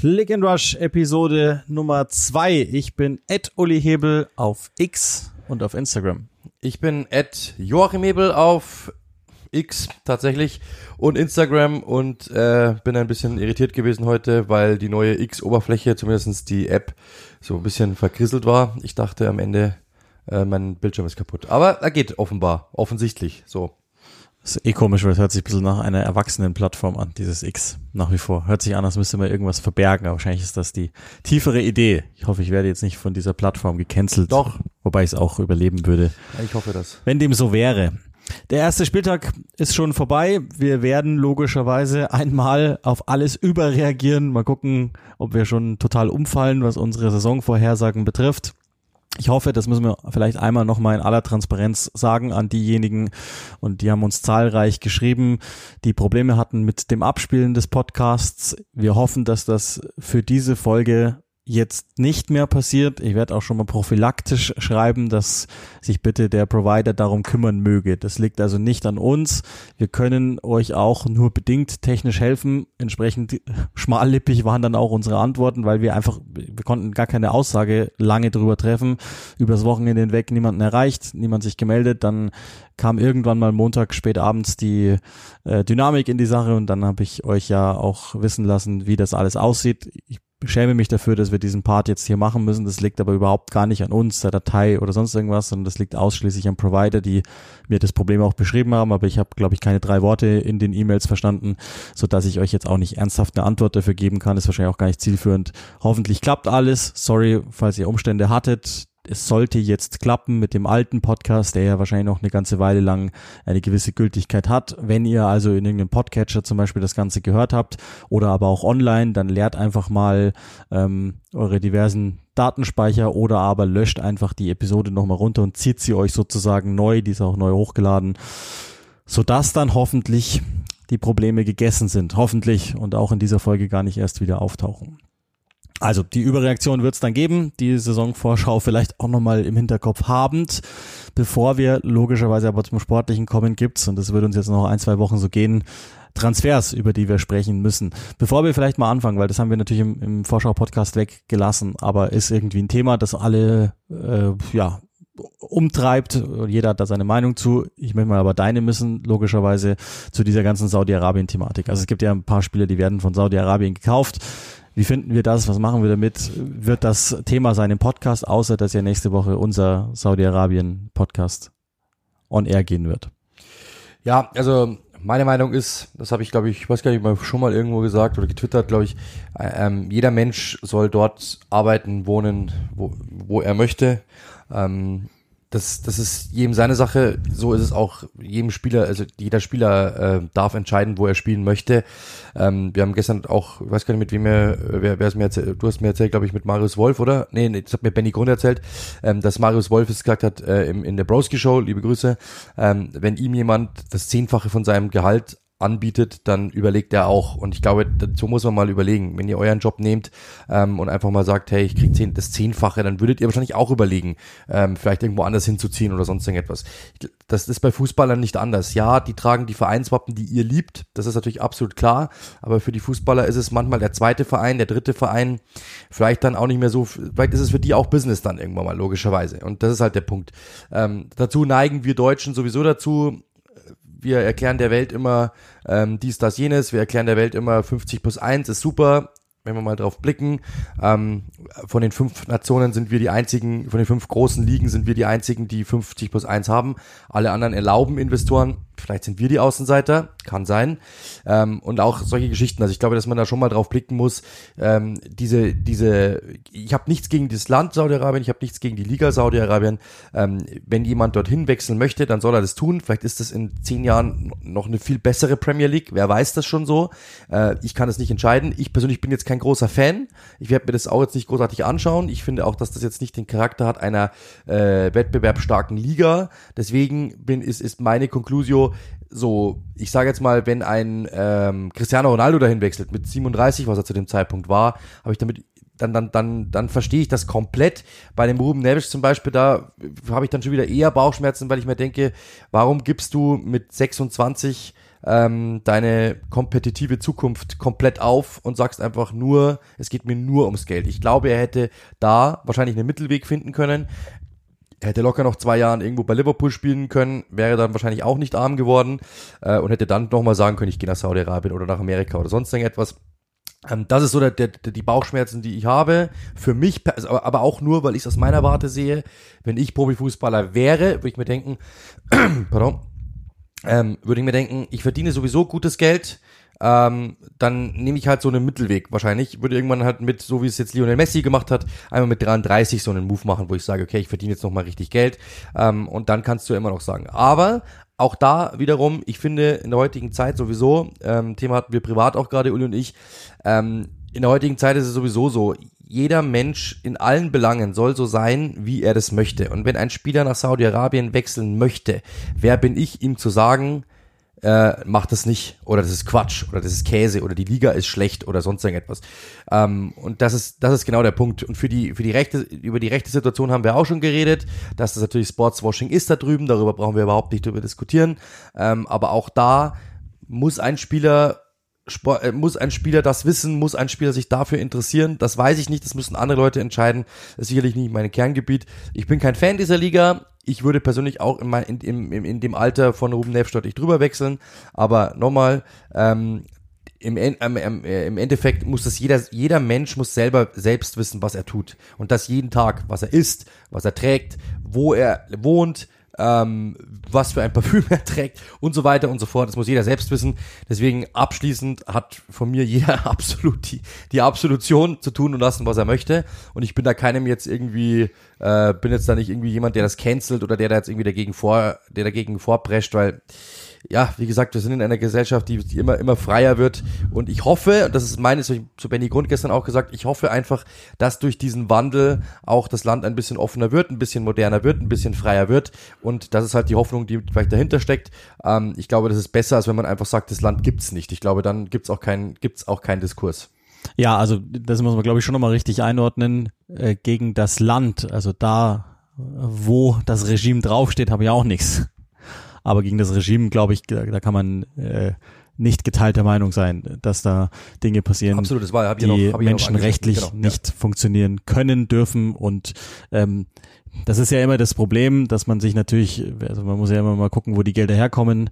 Click and Rush Episode Nummer zwei. Ich bin Ed Uli Hebel auf X und auf Instagram. Ich bin Ed Joachim Hebel auf X tatsächlich und Instagram und äh, bin ein bisschen irritiert gewesen heute, weil die neue X-Oberfläche, zumindest die App, so ein bisschen verkrisselt war. Ich dachte am Ende, äh, mein Bildschirm ist kaputt. Aber er geht offenbar, offensichtlich so. Das ist eh komisch, weil es hört sich ein bisschen nach einer Erwachsenen-Plattform an, dieses X nach wie vor. Hört sich an, als müsste man irgendwas verbergen, aber wahrscheinlich ist das die tiefere Idee. Ich hoffe, ich werde jetzt nicht von dieser Plattform gecancelt. Doch. Wobei ich es auch überleben würde. Ich hoffe das. Wenn dem so wäre. Der erste Spieltag ist schon vorbei. Wir werden logischerweise einmal auf alles überreagieren. Mal gucken, ob wir schon total umfallen, was unsere Saisonvorhersagen betrifft. Ich hoffe, das müssen wir vielleicht einmal nochmal in aller Transparenz sagen an diejenigen, und die haben uns zahlreich geschrieben, die Probleme hatten mit dem Abspielen des Podcasts. Wir hoffen, dass das für diese Folge jetzt nicht mehr passiert. Ich werde auch schon mal prophylaktisch schreiben, dass sich bitte der Provider darum kümmern möge. Das liegt also nicht an uns. Wir können euch auch nur bedingt technisch helfen. Entsprechend schmallippig waren dann auch unsere Antworten, weil wir einfach, wir konnten gar keine Aussage lange drüber treffen. Übers Wochenende hinweg niemanden erreicht, niemand sich gemeldet. Dann kam irgendwann mal Montag spät abends die äh, Dynamik in die Sache und dann habe ich euch ja auch wissen lassen, wie das alles aussieht. Ich schäme mich dafür, dass wir diesen Part jetzt hier machen müssen. Das liegt aber überhaupt gar nicht an uns, der Datei oder sonst irgendwas, sondern das liegt ausschließlich am Provider, die mir das Problem auch beschrieben haben. Aber ich habe, glaube ich, keine drei Worte in den E-Mails verstanden, so dass ich euch jetzt auch nicht ernsthaft eine Antwort dafür geben kann. Ist wahrscheinlich auch gar nicht zielführend. Hoffentlich klappt alles. Sorry, falls ihr Umstände hattet es sollte jetzt klappen mit dem alten Podcast, der ja wahrscheinlich noch eine ganze Weile lang eine gewisse Gültigkeit hat. Wenn ihr also in irgendeinem Podcatcher zum Beispiel das Ganze gehört habt oder aber auch online, dann leert einfach mal ähm, eure diversen Datenspeicher oder aber löscht einfach die Episode nochmal runter und zieht sie euch sozusagen neu, die ist auch neu hochgeladen, sodass dann hoffentlich die Probleme gegessen sind. Hoffentlich und auch in dieser Folge gar nicht erst wieder auftauchen. Also die Überreaktion wird es dann geben, die Saisonvorschau vielleicht auch nochmal im Hinterkopf habend. Bevor wir logischerweise aber zum Sportlichen kommen, gibt's, und das wird uns jetzt noch ein, zwei Wochen so gehen, Transfers, über die wir sprechen müssen. Bevor wir vielleicht mal anfangen, weil das haben wir natürlich im, im Vorschau-Podcast weggelassen, aber ist irgendwie ein Thema, das alle äh, ja umtreibt. Jeder hat da seine Meinung zu. Ich möchte mal aber deine müssen, logischerweise, zu dieser ganzen Saudi-Arabien-Thematik. Also es gibt ja ein paar Spieler, die werden von Saudi-Arabien gekauft. Wie finden wir das? Was machen wir damit? Wird das Thema sein im Podcast, außer dass ja nächste Woche unser Saudi-Arabien-Podcast on air gehen wird? Ja, also meine Meinung ist, das habe ich glaube ich, ich weiß gar nicht mal schon mal irgendwo gesagt oder getwittert, glaube ich, ähm, jeder Mensch soll dort arbeiten, wohnen, wo, wo er möchte. Ähm, das, das ist jedem seine Sache. So ist es auch jedem Spieler, also jeder Spieler äh, darf entscheiden, wo er spielen möchte. Ähm, wir haben gestern auch, ich weiß gar nicht mit wem er, wer, wer es mir erzählt, du hast mir erzählt, glaube ich, mit Marius Wolf, oder? Nee, nee das hat mir Benny Grund erzählt, ähm, dass Marius Wolf es gesagt hat äh, im, in der Broski Show, liebe Grüße, ähm, wenn ihm jemand das Zehnfache von seinem Gehalt anbietet, dann überlegt er auch. Und ich glaube, dazu muss man mal überlegen. Wenn ihr euren Job nehmt ähm, und einfach mal sagt, hey, ich krieg zehn, das Zehnfache, dann würdet ihr wahrscheinlich auch überlegen, ähm, vielleicht irgendwo anders hinzuziehen oder sonst irgendetwas. Das ist bei Fußballern nicht anders. Ja, die tragen die Vereinswappen, die ihr liebt. Das ist natürlich absolut klar. Aber für die Fußballer ist es manchmal der zweite Verein, der dritte Verein. Vielleicht dann auch nicht mehr so, vielleicht ist es für die auch Business dann irgendwann mal, logischerweise. Und das ist halt der Punkt. Ähm, dazu neigen wir Deutschen sowieso dazu, wir erklären der Welt immer ähm, dies, das, jenes, wir erklären der Welt immer 50 plus 1 ist super, wenn wir mal drauf blicken, ähm, von den fünf Nationen sind wir die einzigen, von den fünf großen Ligen sind wir die einzigen, die 50 plus 1 haben. Alle anderen erlauben Investoren Vielleicht sind wir die Außenseiter, kann sein. Ähm, und auch solche Geschichten. Also ich glaube, dass man da schon mal drauf blicken muss. Ähm, diese, diese, ich habe nichts gegen das Land Saudi-Arabien, ich habe nichts gegen die Liga Saudi-Arabien. Ähm, wenn jemand dorthin wechseln möchte, dann soll er das tun. Vielleicht ist das in zehn Jahren noch eine viel bessere Premier League. Wer weiß das schon so? Äh, ich kann es nicht entscheiden. Ich persönlich bin jetzt kein großer Fan. Ich werde mir das auch jetzt nicht großartig anschauen. Ich finde auch, dass das jetzt nicht den Charakter hat einer äh, wettbewerbsstarken Liga. Deswegen bin, ist, ist meine Konklusion, so, ich sage jetzt mal, wenn ein ähm, Cristiano Ronaldo dahin wechselt mit 37, was er zu dem Zeitpunkt war, habe ich damit dann, dann, dann, dann verstehe ich das komplett. Bei dem Ruben Neves zum Beispiel, da habe ich dann schon wieder eher Bauchschmerzen, weil ich mir denke, warum gibst du mit 26 ähm, deine kompetitive Zukunft komplett auf und sagst einfach nur, es geht mir nur ums Geld. Ich glaube, er hätte da wahrscheinlich einen Mittelweg finden können. Er hätte locker noch zwei Jahren irgendwo bei Liverpool spielen können, wäre dann wahrscheinlich auch nicht arm geworden äh, und hätte dann nochmal sagen können, ich gehe nach Saudi-Arabien oder nach Amerika oder sonst irgendetwas. Ähm, das ist so der, der, die Bauchschmerzen, die ich habe. Für mich, also, aber auch nur, weil ich es aus meiner Warte sehe. Wenn ich Profifußballer wäre, würde ich mir denken, pardon, ähm, würde ich mir denken, ich verdiene sowieso gutes Geld, ähm, dann nehme ich halt so einen Mittelweg wahrscheinlich. Würde irgendwann halt mit, so wie es jetzt Lionel Messi gemacht hat, einmal mit 33 so einen Move machen, wo ich sage, okay, ich verdiene jetzt nochmal richtig Geld. Ähm, und dann kannst du immer noch sagen. Aber auch da wiederum, ich finde in der heutigen Zeit sowieso, ähm, Thema hatten wir privat auch gerade, Uli und ich, ähm, in der heutigen Zeit ist es sowieso so, jeder Mensch in allen Belangen soll so sein, wie er das möchte. Und wenn ein Spieler nach Saudi-Arabien wechseln möchte, wer bin ich, ihm zu sagen, äh, macht das nicht oder das ist Quatsch oder das ist Käse oder die Liga ist schlecht oder sonst irgendetwas. Ähm, und das ist das ist genau der Punkt. Und für die für die rechte über die rechte Situation haben wir auch schon geredet, dass das natürlich Sportswashing ist da drüben. Darüber brauchen wir überhaupt nicht drüber diskutieren. Ähm, aber auch da muss ein Spieler Sport, äh, muss ein Spieler das wissen, muss ein Spieler sich dafür interessieren? Das weiß ich nicht, das müssen andere Leute entscheiden. Das ist sicherlich nicht mein Kerngebiet. Ich bin kein Fan dieser Liga ich würde persönlich auch in, mein, in, in, in dem Alter von Ruben Neves nicht drüber wechseln. Aber nochmal, ähm, im, ähm, im Endeffekt muss das jeder, jeder Mensch muss selber selbst wissen, was er tut. Und das jeden Tag, was er isst, was er trägt, wo er wohnt, ähm, was für ein Parfüm er trägt und so weiter und so fort. Das muss jeder selbst wissen. Deswegen abschließend hat von mir jeder absolut die, die Absolution zu tun und lassen, was er möchte. Und ich bin da keinem jetzt irgendwie, äh, bin jetzt da nicht irgendwie jemand, der das cancelt oder der da jetzt irgendwie dagegen vor, der dagegen vorprescht, weil ja, wie gesagt, wir sind in einer Gesellschaft, die, die immer, immer freier wird. Und ich hoffe, und das ist meine, ich zu Benny Grund gestern auch gesagt, ich hoffe einfach, dass durch diesen Wandel auch das Land ein bisschen offener wird, ein bisschen moderner wird, ein bisschen freier wird. Und das ist halt die Hoffnung, die vielleicht dahinter steckt. Ähm, ich glaube, das ist besser, als wenn man einfach sagt, das Land gibt's nicht. Ich glaube, dann gibt's auch keinen, gibt's auch keinen Diskurs. Ja, also das muss man, glaube ich, schon nochmal richtig einordnen. Äh, gegen das Land, also da, wo das Regime draufsteht, habe ich auch nichts. Aber gegen das Regime, glaube ich, da, da kann man äh, nicht geteilter Meinung sein, dass da Dinge passieren, Absolut, das war, die noch, menschenrechtlich genau, nicht ja. funktionieren können, dürfen. Und ähm, das ist ja immer das Problem, dass man sich natürlich, also man muss ja immer mal gucken, wo die Gelder herkommen.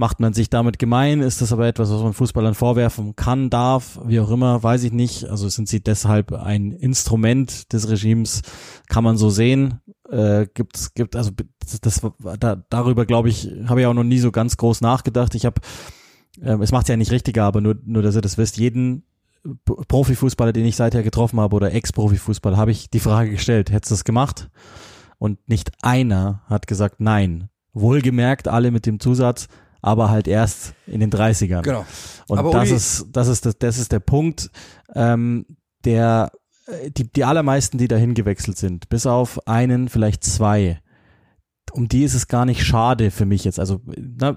Macht man sich damit gemein? Ist das aber etwas, was man Fußballern vorwerfen kann, darf, wie auch immer, weiß ich nicht. Also sind sie deshalb ein Instrument des Regimes, kann man so sehen äh, gibt gibt also das, das da, darüber glaube ich habe ich auch noch nie so ganz groß nachgedacht. Ich habe äh, es macht ja nicht richtiger, aber nur nur dass ihr das wisst, jeden Profifußballer, den ich seither getroffen habe oder Ex-Profifußballer, habe ich die Frage gestellt, hättest du das gemacht? Und nicht einer hat gesagt nein. Wohlgemerkt alle mit dem Zusatz, aber halt erst in den 30ern. Genau. Und aber das ist das ist das, das ist der Punkt, ähm, der äh, die, die allermeisten, die dahin gewechselt sind, bis auf einen, vielleicht zwei, um die ist es gar nicht schade für mich jetzt. Also, na,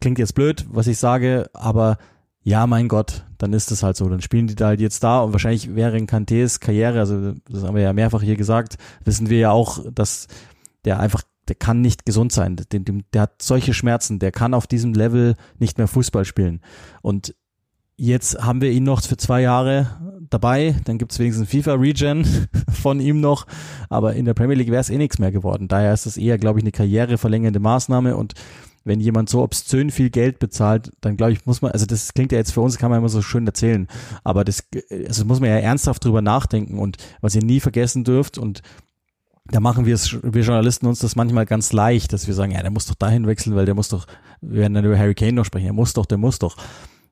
klingt jetzt blöd, was ich sage, aber ja, mein Gott, dann ist es halt so. Dann spielen die da halt jetzt da und wahrscheinlich wäre in Kantés Karriere, also das haben wir ja mehrfach hier gesagt, wissen wir ja auch, dass der einfach, der kann nicht gesund sein. Der, hat solche Schmerzen, der kann auf diesem Level nicht mehr Fußball spielen. Und Jetzt haben wir ihn noch für zwei Jahre dabei. Dann gibt's wenigstens FIFA Regen von ihm noch. Aber in der Premier League wäre es eh nichts mehr geworden. Daher ist es eher, glaube ich, eine karriereverlängernde Maßnahme. Und wenn jemand so obszön viel Geld bezahlt, dann glaube ich, muss man, also das klingt ja jetzt für uns, kann man immer so schön erzählen. Aber das, also muss man ja ernsthaft drüber nachdenken. Und was ihr nie vergessen dürft und da machen wir es, wir Journalisten uns das manchmal ganz leicht, dass wir sagen, ja, der muss doch dahin wechseln, weil der muss doch, wir werden dann über Harry Kane noch sprechen, der muss doch, der muss doch.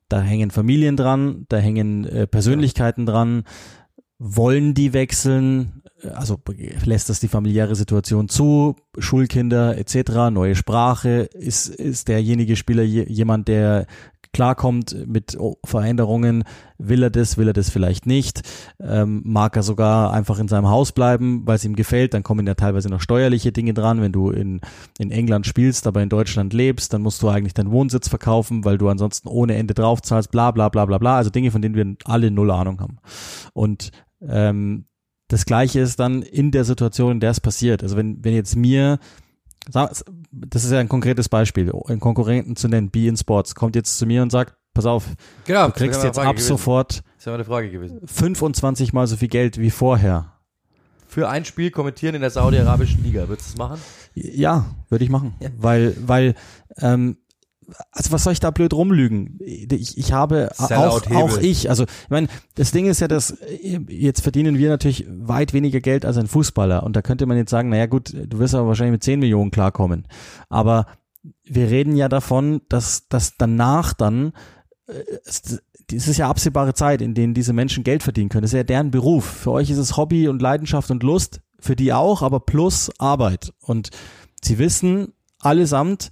Da hängen Familien dran, da hängen äh, Persönlichkeiten dran. Wollen die wechseln? Also lässt das die familiäre Situation zu? Schulkinder etc., neue Sprache? Ist, ist derjenige Spieler jemand, der klarkommt mit Veränderungen, will er das, will er das vielleicht nicht, ähm, mag er sogar einfach in seinem Haus bleiben, weil es ihm gefällt, dann kommen ja teilweise noch steuerliche Dinge dran, wenn du in, in England spielst, aber in Deutschland lebst, dann musst du eigentlich deinen Wohnsitz verkaufen, weil du ansonsten ohne Ende draufzahlst, bla bla bla bla bla, also Dinge, von denen wir alle null Ahnung haben. Und ähm, das Gleiche ist dann in der Situation, in der es passiert. Also wenn, wenn jetzt mir das ist ja ein konkretes Beispiel, einen Konkurrenten zu nennen, Be in Sports, kommt jetzt zu mir und sagt, pass auf, genau, du kriegst jetzt ab gewesen. sofort 25 mal so viel Geld wie vorher. Für ein Spiel kommentieren in der saudi-arabischen Liga, würdest du das machen? Ja, würde ich machen, ja. weil, weil ähm, also was soll ich da blöd rumlügen? Ich, ich habe auch, auch ich, also ich meine, das Ding ist ja, dass jetzt verdienen wir natürlich weit weniger Geld als ein Fußballer und da könnte man jetzt sagen, naja gut, du wirst aber wahrscheinlich mit 10 Millionen klarkommen, aber wir reden ja davon, dass, dass danach dann äh, es ist ja absehbare Zeit, in denen diese Menschen Geld verdienen können. Das ist ja deren Beruf. Für euch ist es Hobby und Leidenschaft und Lust, für die auch, aber plus Arbeit. Und sie wissen allesamt,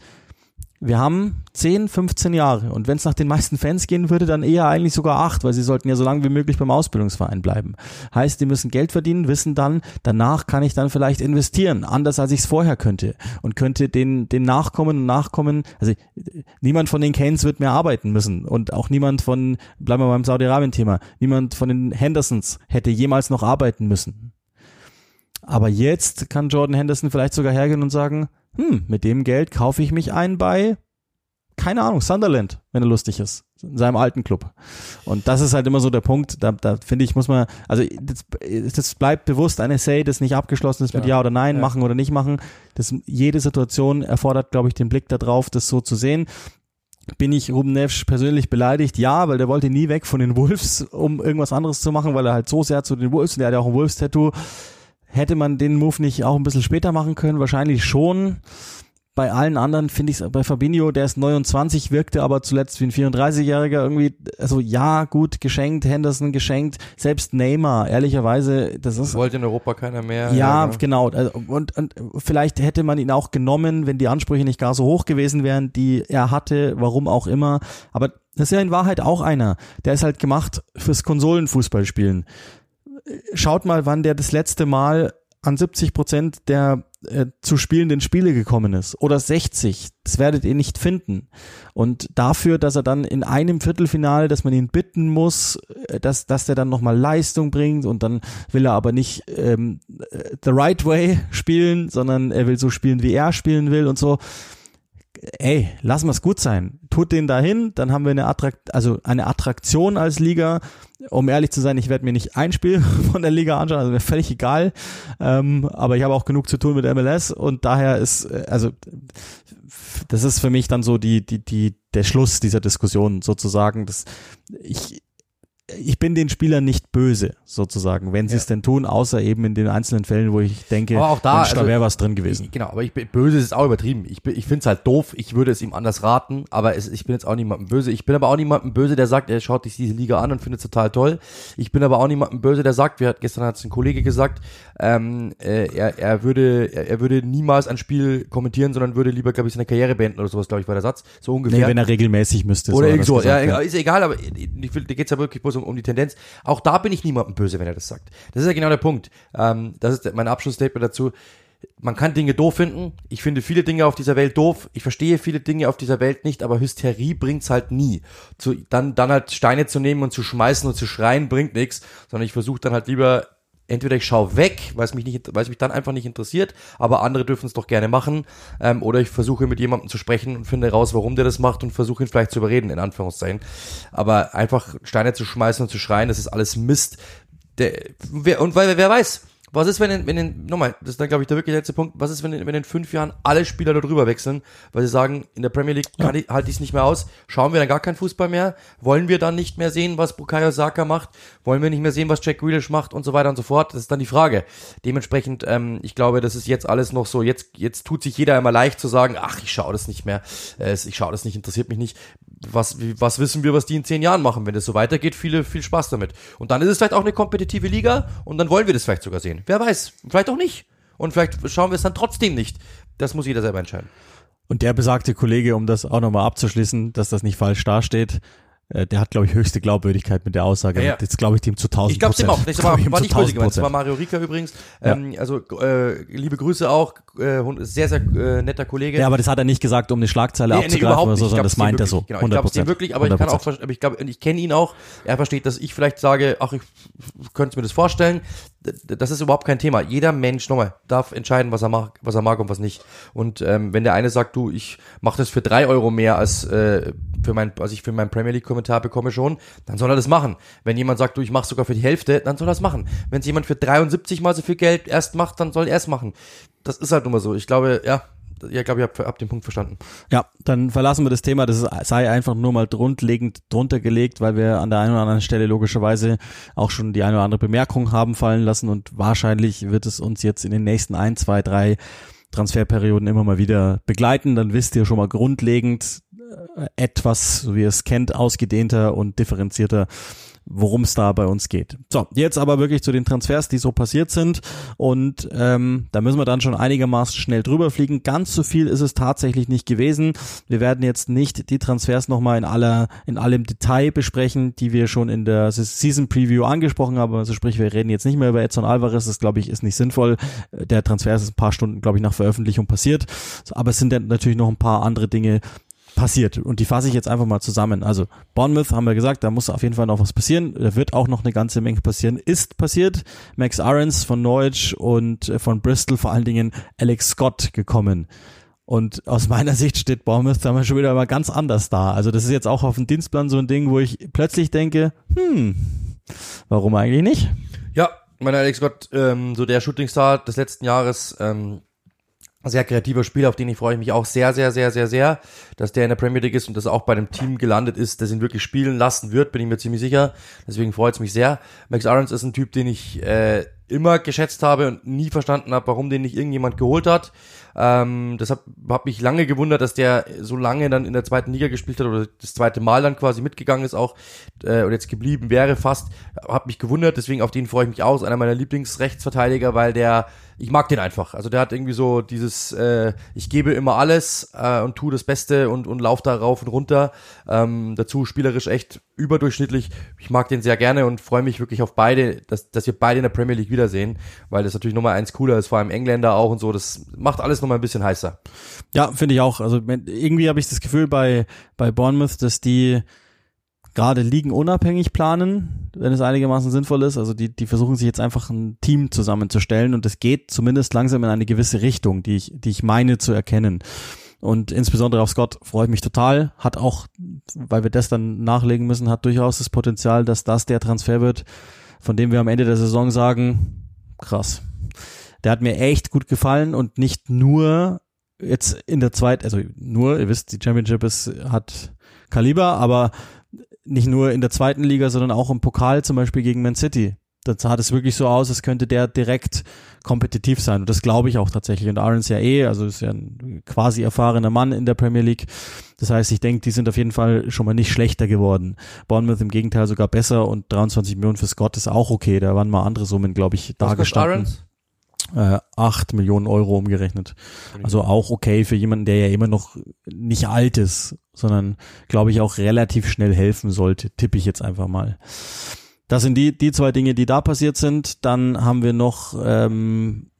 wir haben 10, 15 Jahre und wenn es nach den meisten Fans gehen würde, dann eher eigentlich sogar acht, weil sie sollten ja so lange wie möglich beim Ausbildungsverein bleiben. Heißt, die müssen Geld verdienen, wissen dann, danach kann ich dann vielleicht investieren, anders als ich es vorher könnte und könnte den, den Nachkommen und Nachkommen, also niemand von den Canes wird mehr arbeiten müssen und auch niemand von, bleiben wir beim Saudi-Arabien-Thema, niemand von den Hendersons hätte jemals noch arbeiten müssen. Aber jetzt kann Jordan Henderson vielleicht sogar hergehen und sagen, hm, mit dem Geld kaufe ich mich ein bei, keine Ahnung, Sunderland, wenn er lustig ist, in seinem alten Club. Und das ist halt immer so der Punkt, da, da finde ich, muss man, also das, das bleibt bewusst ein Essay, das nicht abgeschlossen ist mit Ja, ja oder Nein, ja. machen oder nicht machen. Das, jede Situation erfordert, glaube ich, den Blick darauf, das so zu sehen. Bin ich Ruben Neves persönlich beleidigt? Ja, weil der wollte nie weg von den Wolves, um irgendwas anderes zu machen, weil er halt so sehr zu den Wolves, und der hat ja auch ein Wolves-Tattoo, Hätte man den Move nicht auch ein bisschen später machen können? Wahrscheinlich schon. Bei allen anderen finde ich es, bei Fabinho, der ist 29, wirkte aber zuletzt wie ein 34-Jähriger irgendwie, also ja, gut, geschenkt, Henderson geschenkt, selbst Neymar, ehrlicherweise, das ist. Wollte in Europa keiner mehr. Ja, ja. Genau. Also, und, und vielleicht hätte man ihn auch genommen, wenn die Ansprüche nicht gar so hoch gewesen wären, die er hatte, warum auch immer. Aber das ist ja in Wahrheit auch einer. Der ist halt gemacht fürs Konsolenfußballspielen schaut mal, wann der das letzte Mal an 70 Prozent der äh, zu spielenden Spiele gekommen ist oder 60. Das werdet ihr nicht finden. Und dafür, dass er dann in einem Viertelfinale, dass man ihn bitten muss, äh, dass, dass der dann nochmal Leistung bringt und dann will er aber nicht ähm, äh, the right way spielen, sondern er will so spielen, wie er spielen will und so ey, lassen wir es gut sein. Tut den dahin, dann haben wir eine Attrakt also eine Attraktion als Liga. Um ehrlich zu sein, ich werde mir nicht ein Spiel von der Liga anschauen, also mir völlig egal. Ähm, aber ich habe auch genug zu tun mit MLS und daher ist, äh, also das ist für mich dann so die, die, die, der Schluss dieser Diskussion sozusagen. Das, ich, ich bin den Spielern nicht böse, sozusagen, wenn sie es denn tun, außer eben in den einzelnen Fällen, wo ich denke, aber auch da, Mensch, also, da wäre was drin gewesen. Genau, aber ich böse ist auch übertrieben. Ich, ich finde es halt doof, ich würde es ihm anders raten, aber es, ich bin jetzt auch niemandem böse. Ich bin aber auch niemandem böse, der sagt, er schaut sich diese Liga an und findet es total toll. Ich bin aber auch niemandem böse, der sagt, wir, gestern hat es ein Kollege gesagt, ähm, äh, er, er, würde, er, er, würde niemals ein Spiel kommentieren, sondern würde lieber, glaube ich, seine Karriere beenden oder sowas, glaube ich, war der Satz. So ungefähr. Nee, wenn er regelmäßig müsste. Oder so. Ja, ja, ist egal, aber ich will, da geht es ja wirklich bloß um, um die Tendenz. Auch da bin ich niemandem böse, wenn er das sagt. Das ist ja genau der Punkt. Ähm, das ist mein Abschlussstatement dazu. Man kann Dinge doof finden. Ich finde viele Dinge auf dieser Welt doof. Ich verstehe viele Dinge auf dieser Welt nicht, aber Hysterie bringt's halt nie. Zu, dann, dann halt Steine zu nehmen und zu schmeißen und zu schreien bringt nichts, sondern ich versuche dann halt lieber entweder ich schaue weg, weil es mich nicht, weil es mich dann einfach nicht interessiert, aber andere dürfen es doch gerne machen, ähm, oder ich versuche mit jemandem zu sprechen und finde raus, warum der das macht und versuche ihn vielleicht zu überreden, in Anführungszeichen. Aber einfach Steine zu schmeißen und zu schreien, das ist alles Mist. Der, wer, und weil wer weiß, was ist, wenn in, wenn in, nochmal, das ist dann, glaube ich, der wirklich letzte Punkt, was ist, wenn in, wenn in fünf Jahren alle Spieler darüber wechseln, weil sie sagen, in der Premier League ja. ich, halte ich es nicht mehr aus, schauen wir dann gar keinen Fußball mehr, wollen wir dann nicht mehr sehen, was Bukayo Saka macht, wollen wir nicht mehr sehen, was Jack Grealish macht und so weiter und so fort, das ist dann die Frage. Dementsprechend, ähm, ich glaube, das ist jetzt alles noch so, jetzt, jetzt tut sich jeder immer leicht zu sagen, ach, ich schaue das nicht mehr, äh, ich schaue das nicht, interessiert mich nicht. Was, was wissen wir, was die in zehn Jahren machen, wenn das so weitergeht, viele, viel Spaß damit. Und dann ist es vielleicht auch eine kompetitive Liga und dann wollen wir das vielleicht sogar sehen. Wer weiß, vielleicht auch nicht. Und vielleicht schauen wir es dann trotzdem nicht. Das muss jeder selber entscheiden. Und der besagte Kollege, um das auch nochmal abzuschließen, dass das nicht falsch dasteht, der hat, glaube ich, höchste Glaubwürdigkeit mit der Aussage. Ja, ja. Jetzt glaube ich dem zu 1000 Ich glaube dem auch. Das war, war nicht böse gemeint. Das war Mario Rika übrigens. Ja. Ähm, also äh, liebe Grüße auch. Äh, sehr, sehr äh, netter Kollege. Ja, aber das hat er nicht gesagt, um eine Schlagzeile nee, abzugreifen nee, oder so, sondern das meint er so. Genau, ich glaube es wirklich, aber 100%. ich kann auch, aber ich glaube, ich kenne ihn auch. Er versteht, dass ich vielleicht sage, ach, ich könnte mir das vorstellen. Das ist überhaupt kein Thema. Jeder Mensch, nochmal, darf entscheiden, was er mag, was er mag und was nicht. Und ähm, wenn der eine sagt, du, ich mache das für drei Euro mehr als äh, für mein, als ich für meinen Premier League Kommentar bekomme schon, dann soll er das machen. Wenn jemand sagt, du, ich mache sogar für die Hälfte, dann soll er das machen. Wenn es jemand für 73 mal so viel Geld erst macht, dann soll er es machen. Das ist halt nun mal so. Ich glaube, ja, ja, glaube, ich habe hab den Punkt verstanden. Ja, dann verlassen wir das Thema. Das sei einfach nur mal grundlegend drunter gelegt, weil wir an der einen oder anderen Stelle logischerweise auch schon die eine oder andere Bemerkung haben fallen lassen und wahrscheinlich wird es uns jetzt in den nächsten ein, zwei, drei Transferperioden immer mal wieder begleiten. Dann wisst ihr schon mal grundlegend etwas, so wie ihr es kennt, ausgedehnter und differenzierter worum es da bei uns geht. So, jetzt aber wirklich zu den Transfers, die so passiert sind. Und ähm, da müssen wir dann schon einigermaßen schnell drüber fliegen. Ganz so viel ist es tatsächlich nicht gewesen. Wir werden jetzt nicht die Transfers nochmal in aller, in allem Detail besprechen, die wir schon in der Season Preview angesprochen haben. Also sprich, wir reden jetzt nicht mehr über Edson Alvarez. Das glaube ich ist nicht sinnvoll. Der Transfer ist ein paar Stunden, glaube ich, nach Veröffentlichung passiert. Aber es sind dann natürlich noch ein paar andere Dinge, passiert. Und die fasse ich jetzt einfach mal zusammen. Also Bournemouth haben wir gesagt, da muss auf jeden Fall noch was passieren. Da wird auch noch eine ganze Menge passieren. Ist passiert. Max Ahrens von Norwich und äh, von Bristol vor allen Dingen Alex Scott gekommen. Und aus meiner Sicht steht Bournemouth da schon wieder mal ganz anders da. Also das ist jetzt auch auf dem Dienstplan so ein Ding, wo ich plötzlich denke, hm, warum eigentlich nicht? Ja, mein Alex Scott, ähm, so der Shootingstar des letzten Jahres, ähm, sehr kreativer Spieler, auf den ich freue ich mich auch sehr, sehr, sehr, sehr, sehr, dass der in der Premier League ist und dass er auch bei dem Team gelandet ist, das ihn wirklich spielen lassen wird, bin ich mir ziemlich sicher. Deswegen freut es mich sehr. Max Aarons ist ein Typ, den ich äh, immer geschätzt habe und nie verstanden habe, warum den nicht irgendjemand geholt hat. Ähm, deshalb habe mich lange gewundert, dass der so lange dann in der zweiten Liga gespielt hat oder das zweite Mal dann quasi mitgegangen ist auch äh, und jetzt geblieben wäre fast. Hab mich gewundert, deswegen auf den freue ich mich aus. Einer meiner Lieblingsrechtsverteidiger, weil der ich mag den einfach. Also der hat irgendwie so dieses, äh, ich gebe immer alles äh, und tue das Beste und, und lauf da rauf und runter. Ähm, dazu spielerisch echt überdurchschnittlich. Ich mag den sehr gerne und freue mich wirklich auf beide, dass, dass wir beide in der Premier League wiedersehen, weil das natürlich nochmal eins cooler ist, vor allem Engländer auch und so. Das macht alles nochmal ein bisschen heißer. Ja, finde ich auch. Also irgendwie habe ich das Gefühl bei, bei Bournemouth, dass die gerade Ligen unabhängig planen, wenn es einigermaßen sinnvoll ist. Also die, die versuchen sich jetzt einfach ein Team zusammenzustellen und es geht zumindest langsam in eine gewisse Richtung, die ich, die ich meine zu erkennen. Und insbesondere auf Scott freue ich mich total. Hat auch, weil wir das dann nachlegen müssen, hat durchaus das Potenzial, dass das der Transfer wird, von dem wir am Ende der Saison sagen, krass. Der hat mir echt gut gefallen und nicht nur jetzt in der zweiten, also nur, ihr wisst, die Championship ist, hat Kaliber, aber nicht nur in der zweiten Liga, sondern auch im Pokal zum Beispiel gegen Man City. Da sah es wirklich so aus, als könnte der direkt kompetitiv sein. Und das glaube ich auch tatsächlich. Und Aarons ja eh, also ist ja ein quasi erfahrener Mann in der Premier League. Das heißt, ich denke, die sind auf jeden Fall schon mal nicht schlechter geworden. Bournemouth im Gegenteil sogar besser und 23 Millionen für Scott ist auch okay. Da waren mal andere Summen, glaube ich, da gestanden. Äh, 8 Millionen Euro umgerechnet. Also auch okay für jemanden, der ja immer noch nicht alt ist sondern glaube ich auch relativ schnell helfen sollte, tippe ich jetzt einfach mal. Das sind die, die zwei Dinge, die da passiert sind. Dann haben wir noch ähm,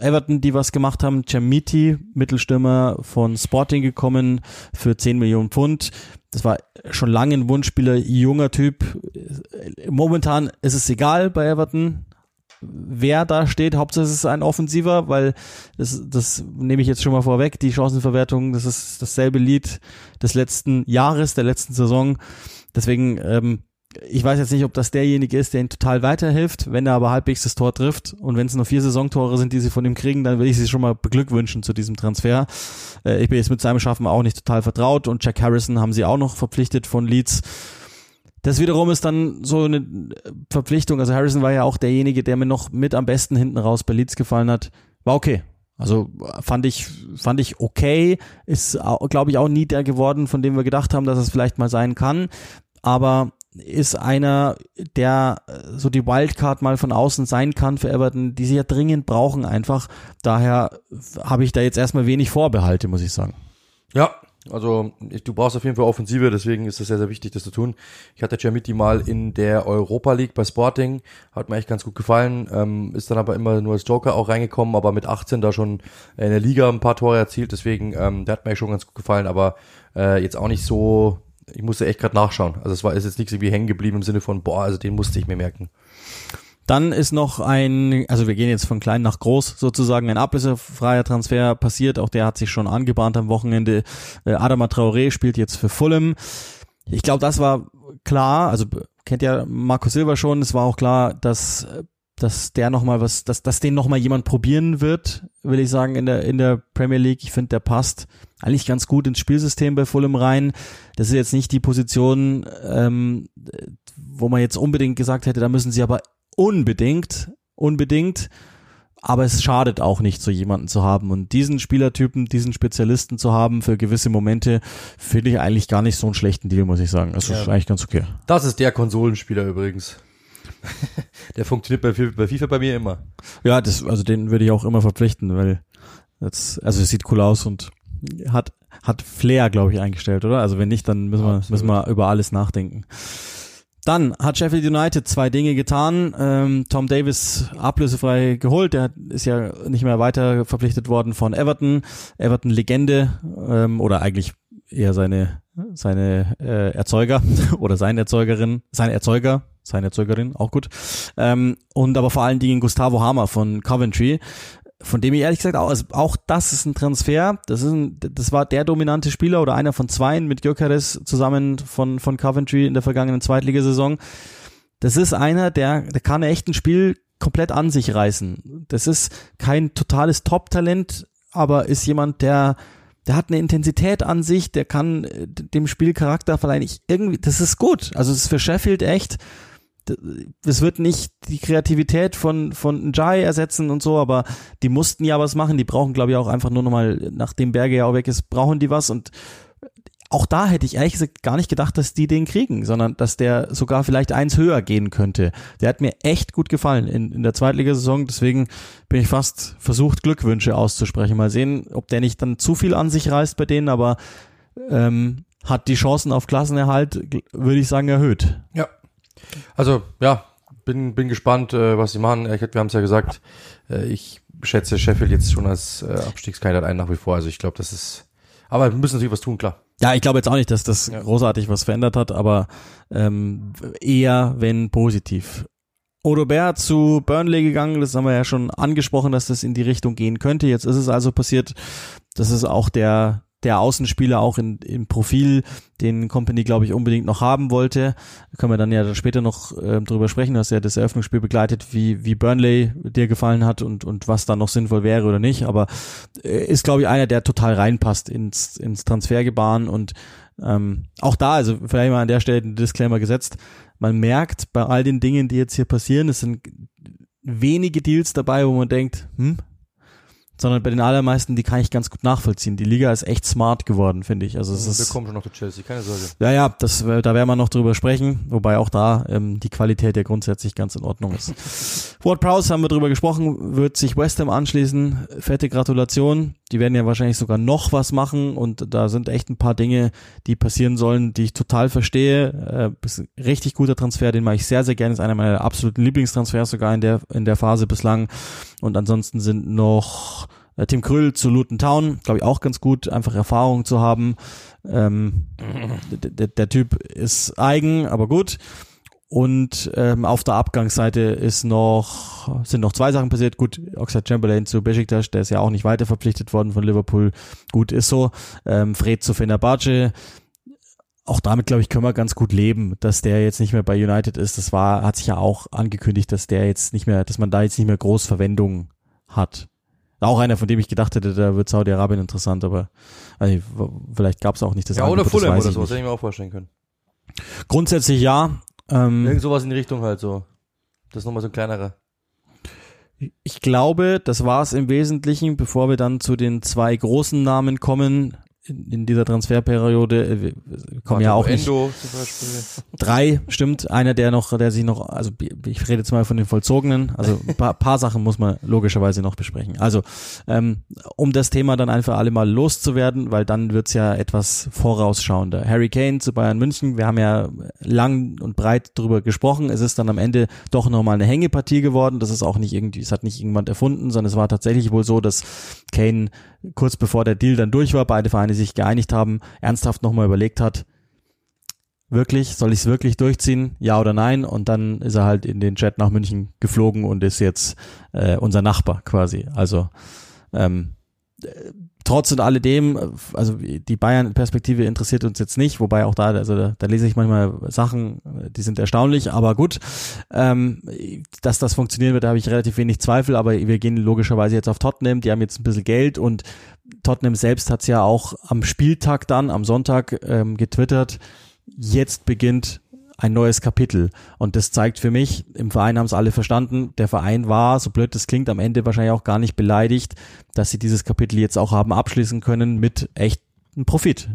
Everton, die was gemacht haben. Chamiti, Mittelstürmer von Sporting gekommen für 10 Millionen Pfund. Das war schon lange ein Wunschspieler, junger Typ. Momentan ist es egal bei Everton wer da steht. Hauptsache es ist ein Offensiver, weil das, das nehme ich jetzt schon mal vorweg. Die Chancenverwertung, das ist dasselbe Lied des letzten Jahres, der letzten Saison. Deswegen, ähm, ich weiß jetzt nicht, ob das derjenige ist, der ihn total weiterhilft, wenn er aber halbwegs das Tor trifft. Und wenn es nur vier Saisontore sind, die sie von ihm kriegen, dann will ich sie schon mal beglückwünschen zu diesem Transfer. Äh, ich bin jetzt mit seinem Schaffen auch nicht total vertraut und Jack Harrison haben sie auch noch verpflichtet von Leeds. Das wiederum ist dann so eine Verpflichtung. Also Harrison war ja auch derjenige, der mir noch mit am besten hinten raus bei Leeds gefallen hat. War okay. Also fand ich, fand ich okay. Ist, glaube ich, auch nie der geworden, von dem wir gedacht haben, dass es vielleicht mal sein kann. Aber ist einer, der so die Wildcard mal von außen sein kann für Everton, die sie ja dringend brauchen einfach. Daher habe ich da jetzt erstmal wenig Vorbehalte, muss ich sagen. Ja, also du brauchst auf jeden Fall Offensive, deswegen ist es sehr, sehr wichtig, das zu tun. Ich hatte Jamiti mal in der Europa League bei Sporting, hat mir echt ganz gut gefallen, ähm, ist dann aber immer nur als Joker auch reingekommen, aber mit 18 da schon in der Liga ein paar Tore erzielt, deswegen ähm, der hat mir schon ganz gut gefallen, aber äh, jetzt auch nicht so, ich musste echt gerade nachschauen. Also es war ist jetzt nichts irgendwie hängen geblieben im Sinne von, boah, also den musste ich mir merken. Dann ist noch ein, also wir gehen jetzt von klein nach groß sozusagen, ein ablösefreier Transfer passiert. Auch der hat sich schon angebahnt am Wochenende. Äh, Adama Traoré spielt jetzt für Fulham. Ich glaube, das war klar. Also kennt ja Marco Silva schon. Es war auch klar, dass dass der noch mal was, dass, dass den noch mal jemand probieren wird, will ich sagen, in der, in der Premier League. Ich finde, der passt eigentlich ganz gut ins Spielsystem bei Fulham rein. Das ist jetzt nicht die Position, ähm, wo man jetzt unbedingt gesagt hätte, da müssen sie aber unbedingt, unbedingt, aber es schadet auch nicht, so jemanden zu haben. Und diesen Spielertypen, diesen Spezialisten zu haben für gewisse Momente, finde ich eigentlich gar nicht so einen schlechten Deal, muss ich sagen. Das ja. ist eigentlich ganz okay. Das ist der Konsolenspieler übrigens. Der funktioniert bei, bei FIFA bei mir immer. Ja, das, also den würde ich auch immer verpflichten, weil das, also es sieht cool aus und hat, hat Flair, glaube ich, eingestellt, oder? Also wenn nicht, dann müssen wir, müssen wir über alles nachdenken. Dann hat Sheffield United zwei Dinge getan. Ähm, Tom Davis ablösefrei geholt. Der ist ja nicht mehr weiter verpflichtet worden von Everton. Everton Legende ähm, oder eigentlich eher seine seine äh, Erzeuger oder seine Erzeugerin, seine Erzeuger, seine Erzeugerin, auch gut. Ähm, und aber vor allen Dingen Gustavo Hammer von Coventry, von dem ich ehrlich gesagt auch, also auch das ist ein Transfer. Das ist ein, das war der dominante Spieler oder einer von zweien mit Gyökeres zusammen von, von Coventry in der vergangenen Zweitligasaison. Das ist einer, der, der kann echt ein Spiel komplett an sich reißen. Das ist kein totales Top-Talent, aber ist jemand, der der hat eine Intensität an sich, der kann äh, dem Spiel Charakter verleihen. Ich irgendwie, das ist gut. Also es ist für Sheffield echt. Es wird nicht die Kreativität von von Njai ersetzen und so, aber die mussten ja was machen. Die brauchen, glaube ich, auch einfach nur nochmal, nachdem Berge ja auch weg ist, brauchen die was und auch da hätte ich ehrlich gesagt gar nicht gedacht, dass die den kriegen, sondern dass der sogar vielleicht eins höher gehen könnte. Der hat mir echt gut gefallen in, in der Zweitligasaison, deswegen bin ich fast versucht, Glückwünsche auszusprechen. Mal sehen, ob der nicht dann zu viel an sich reißt bei denen, aber ähm, hat die Chancen auf Klassenerhalt, würde ich sagen, erhöht. Ja. Also, ja, bin, bin gespannt, äh, was sie machen. Wir haben es ja gesagt, äh, ich schätze Sheffield jetzt schon als äh, Abstiegskandidat ein nach wie vor. Also ich glaube, das ist aber wir müssen natürlich was tun, klar. Ja, ich glaube jetzt auch nicht, dass das ja. großartig was verändert hat, aber ähm, eher wenn positiv. Odobert zu Burnley gegangen, das haben wir ja schon angesprochen, dass das in die Richtung gehen könnte. Jetzt ist es also passiert, das ist auch der der Außenspieler auch in, im Profil, den Company, glaube ich, unbedingt noch haben wollte. Können wir dann ja später noch äh, drüber sprechen, dass er das Eröffnungsspiel begleitet, wie, wie Burnley dir gefallen hat und, und was da noch sinnvoll wäre oder nicht. Aber äh, ist, glaube ich, einer, der total reinpasst ins, ins Transfergebaren und ähm, auch da, also vielleicht mal an der Stelle den Disclaimer gesetzt, man merkt bei all den Dingen, die jetzt hier passieren, es sind wenige Deals dabei, wo man denkt, hm, sondern bei den allermeisten, die kann ich ganz gut nachvollziehen. Die Liga ist echt smart geworden, finde ich. Also es wir ist. Wir kommen schon noch zu Chelsea, keine Sorge. Ja, ja, das, da werden wir noch drüber sprechen, wobei auch da ähm, die Qualität ja grundsätzlich ganz in Ordnung ist. Ward Prowse haben wir drüber gesprochen, wird sich West Ham anschließen. Fette Gratulation. Die werden ja wahrscheinlich sogar noch was machen und da sind echt ein paar Dinge, die passieren sollen, die ich total verstehe. Äh, ist ein richtig guter Transfer, den mache ich sehr, sehr gerne. Ist einer meiner absoluten Lieblingstransfers sogar in der, in der Phase bislang. Und ansonsten sind noch äh, Tim Krüll zu Luton Town, glaube ich auch ganz gut, einfach Erfahrung zu haben. Ähm, der, Typ ist eigen, aber gut. Und ähm, auf der Abgangsseite ist noch, sind noch zwei Sachen passiert. Gut, Oxford Chamberlain zu Besiktas, der ist ja auch nicht weiter verpflichtet worden von Liverpool. Gut, ist so. Ähm, Fred zu Fenerbahce. Auch damit, glaube ich, können wir ganz gut leben, dass der jetzt nicht mehr bei United ist. Das war, hat sich ja auch angekündigt, dass der jetzt nicht mehr, dass man da jetzt nicht mehr groß Verwendung hat. Auch einer, von dem ich gedacht hätte, da wird Saudi-Arabien interessant, aber also, vielleicht gab es auch nicht das Ja, Angebot, oder Fulham oder so, das hätte ich mir auch vorstellen können. Grundsätzlich ja. Ähm, Irgend sowas in die Richtung halt so. Das ist nochmal so ein kleinerer. Ich glaube, das war es im Wesentlichen, bevor wir dann zu den zwei großen Namen kommen in, in dieser Transferperiode äh, wir kommen ja auch nicht Endo zum Beispiel. Drei stimmt einer der noch der sich noch also ich rede jetzt mal von den vollzogenen also ein paar, paar Sachen muss man logischerweise noch besprechen. Also ähm, um das Thema dann einfach alle mal loszuwerden weil dann wird's ja etwas vorausschauender. Harry Kane zu Bayern München wir haben ja lang und breit drüber gesprochen. Es ist dann am Ende doch nochmal eine Hängepartie geworden. Das ist auch nicht irgendwie es hat nicht irgendjemand erfunden sondern es war tatsächlich wohl so dass Kane kurz bevor der Deal dann durch war, beide Vereine sich geeinigt haben, ernsthaft nochmal überlegt hat, wirklich? Soll ich es wirklich durchziehen? Ja oder nein? Und dann ist er halt in den Jet nach München geflogen und ist jetzt äh, unser Nachbar quasi. Also ähm, trotz und alledem, also die Bayern-Perspektive interessiert uns jetzt nicht, wobei auch da, also da, da lese ich manchmal Sachen, die sind erstaunlich, aber gut, ähm, dass das funktionieren wird, da habe ich relativ wenig Zweifel, aber wir gehen logischerweise jetzt auf Tottenham, die haben jetzt ein bisschen Geld und Tottenham selbst hat es ja auch am Spieltag dann, am Sonntag ähm, getwittert, jetzt beginnt ein neues Kapitel. Und das zeigt für mich, im Verein haben es alle verstanden, der Verein war, so blöd das klingt, am Ende wahrscheinlich auch gar nicht beleidigt, dass sie dieses Kapitel jetzt auch haben abschließen können mit echten Profit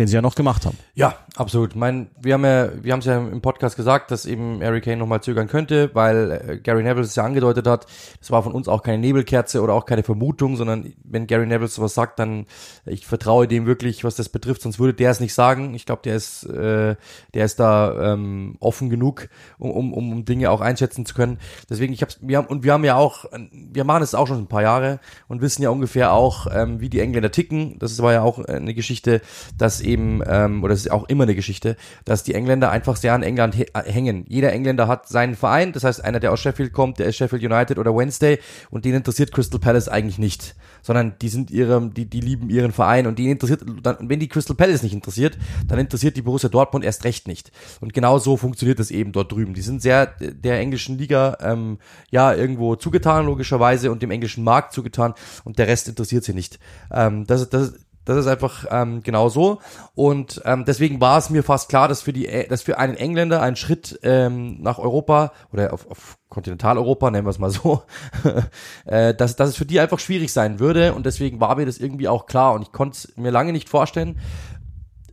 den sie ja noch gemacht haben. Ja, absolut. Mein, wir haben ja, wir haben es ja im Podcast gesagt, dass eben Harry Kane nochmal zögern könnte, weil äh, Gary Neville es ja angedeutet hat. Das war von uns auch keine Nebelkerze oder auch keine Vermutung, sondern wenn Gary Neville sowas sagt, dann ich vertraue dem wirklich, was das betrifft, sonst würde der es nicht sagen. Ich glaube, der ist, äh, der ist da ähm, offen genug, um, um, um Dinge auch einschätzen zu können. Deswegen, ich hab's, wir haben und wir haben ja auch, wir machen es auch schon ein paar Jahre und wissen ja ungefähr auch, ähm, wie die Engländer ticken. Das war ja auch eine Geschichte, dass eben, ähm, oder es ist auch immer eine Geschichte, dass die Engländer einfach sehr an England hängen. Jeder Engländer hat seinen Verein, das heißt, einer, der aus Sheffield kommt, der ist Sheffield United oder Wednesday und den interessiert Crystal Palace eigentlich nicht, sondern die sind ihrem, die, die lieben ihren Verein und die interessiert, dann, wenn die Crystal Palace nicht interessiert, dann interessiert die Borussia Dortmund erst recht nicht. Und genau so funktioniert das eben dort drüben. Die sind sehr der englischen Liga, ähm, ja, irgendwo zugetan, logischerweise, und dem englischen Markt zugetan und der Rest interessiert sie nicht. Ähm, das, das, das ist einfach ähm, genau so. Und ähm, deswegen war es mir fast klar, dass für die, dass für einen Engländer ein Schritt ähm, nach Europa oder auf, auf Kontinentaleuropa, nennen wir es mal so, äh, dass, dass es für die einfach schwierig sein würde. Und deswegen war mir das irgendwie auch klar. Und ich konnte es mir lange nicht vorstellen,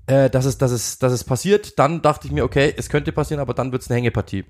äh, dass, es, dass, es, dass es passiert. Dann dachte ich mir, okay, es könnte passieren, aber dann wird es eine Hängepartie.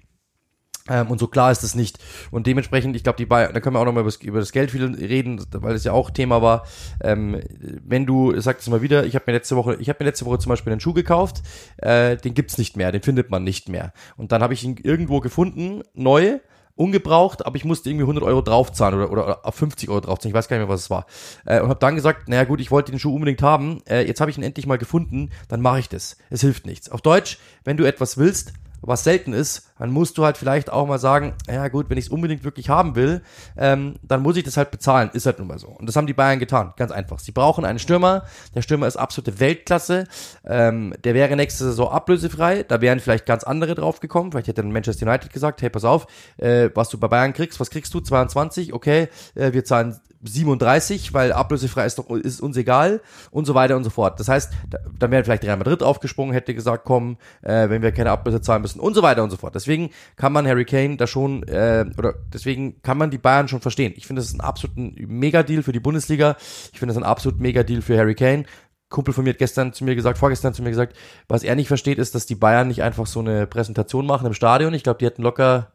Ähm, und so klar ist es nicht. Und dementsprechend, ich glaube, die Bayern, da können wir auch nochmal über, über das Geld viel reden, weil es ja auch Thema war. Ähm, wenn du, ich sag es mal wieder, ich habe mir letzte Woche, ich habe mir letzte Woche zum Beispiel einen Schuh gekauft, äh, den gibt's nicht mehr, den findet man nicht mehr. Und dann habe ich ihn irgendwo gefunden, neu, ungebraucht, aber ich musste irgendwie 100 Euro draufzahlen oder, oder auf 50 Euro draufzahlen, ich weiß gar nicht mehr, was es war. Äh, und habe dann gesagt, naja gut, ich wollte den Schuh unbedingt haben, äh, jetzt habe ich ihn endlich mal gefunden, dann mache ich das. Es hilft nichts. Auf Deutsch, wenn du etwas willst, was selten ist, dann musst du halt vielleicht auch mal sagen, ja gut, wenn ich es unbedingt wirklich haben will, ähm, dann muss ich das halt bezahlen. Ist halt nun mal so. Und das haben die Bayern getan, ganz einfach. Sie brauchen einen Stürmer. Der Stürmer ist absolute Weltklasse. Ähm, der wäre nächste Saison ablösefrei. Da wären vielleicht ganz andere drauf gekommen. Vielleicht hätte dann Manchester United gesagt, hey, pass auf, äh, was du bei Bayern kriegst, was kriegst du? 22, okay, äh, wir zahlen 37, weil ablösefrei ist doch ist uns egal und so weiter und so fort. Das heißt, da, dann wäre vielleicht Real Madrid aufgesprungen, hätte gesagt, komm, äh, wenn wir keine Ablöse zahlen müssen und so weiter und so fort. Deswegen kann man Harry Kane da schon äh, oder deswegen kann man die Bayern schon verstehen. Ich finde, das ist ein absoluten Mega-Deal für die Bundesliga. Ich finde, das ist ein absolut Mega-Deal für Harry Kane. Kumpel von mir hat gestern zu mir gesagt, vorgestern zu mir gesagt, was er nicht versteht, ist, dass die Bayern nicht einfach so eine Präsentation machen im Stadion. Ich glaube, die hätten locker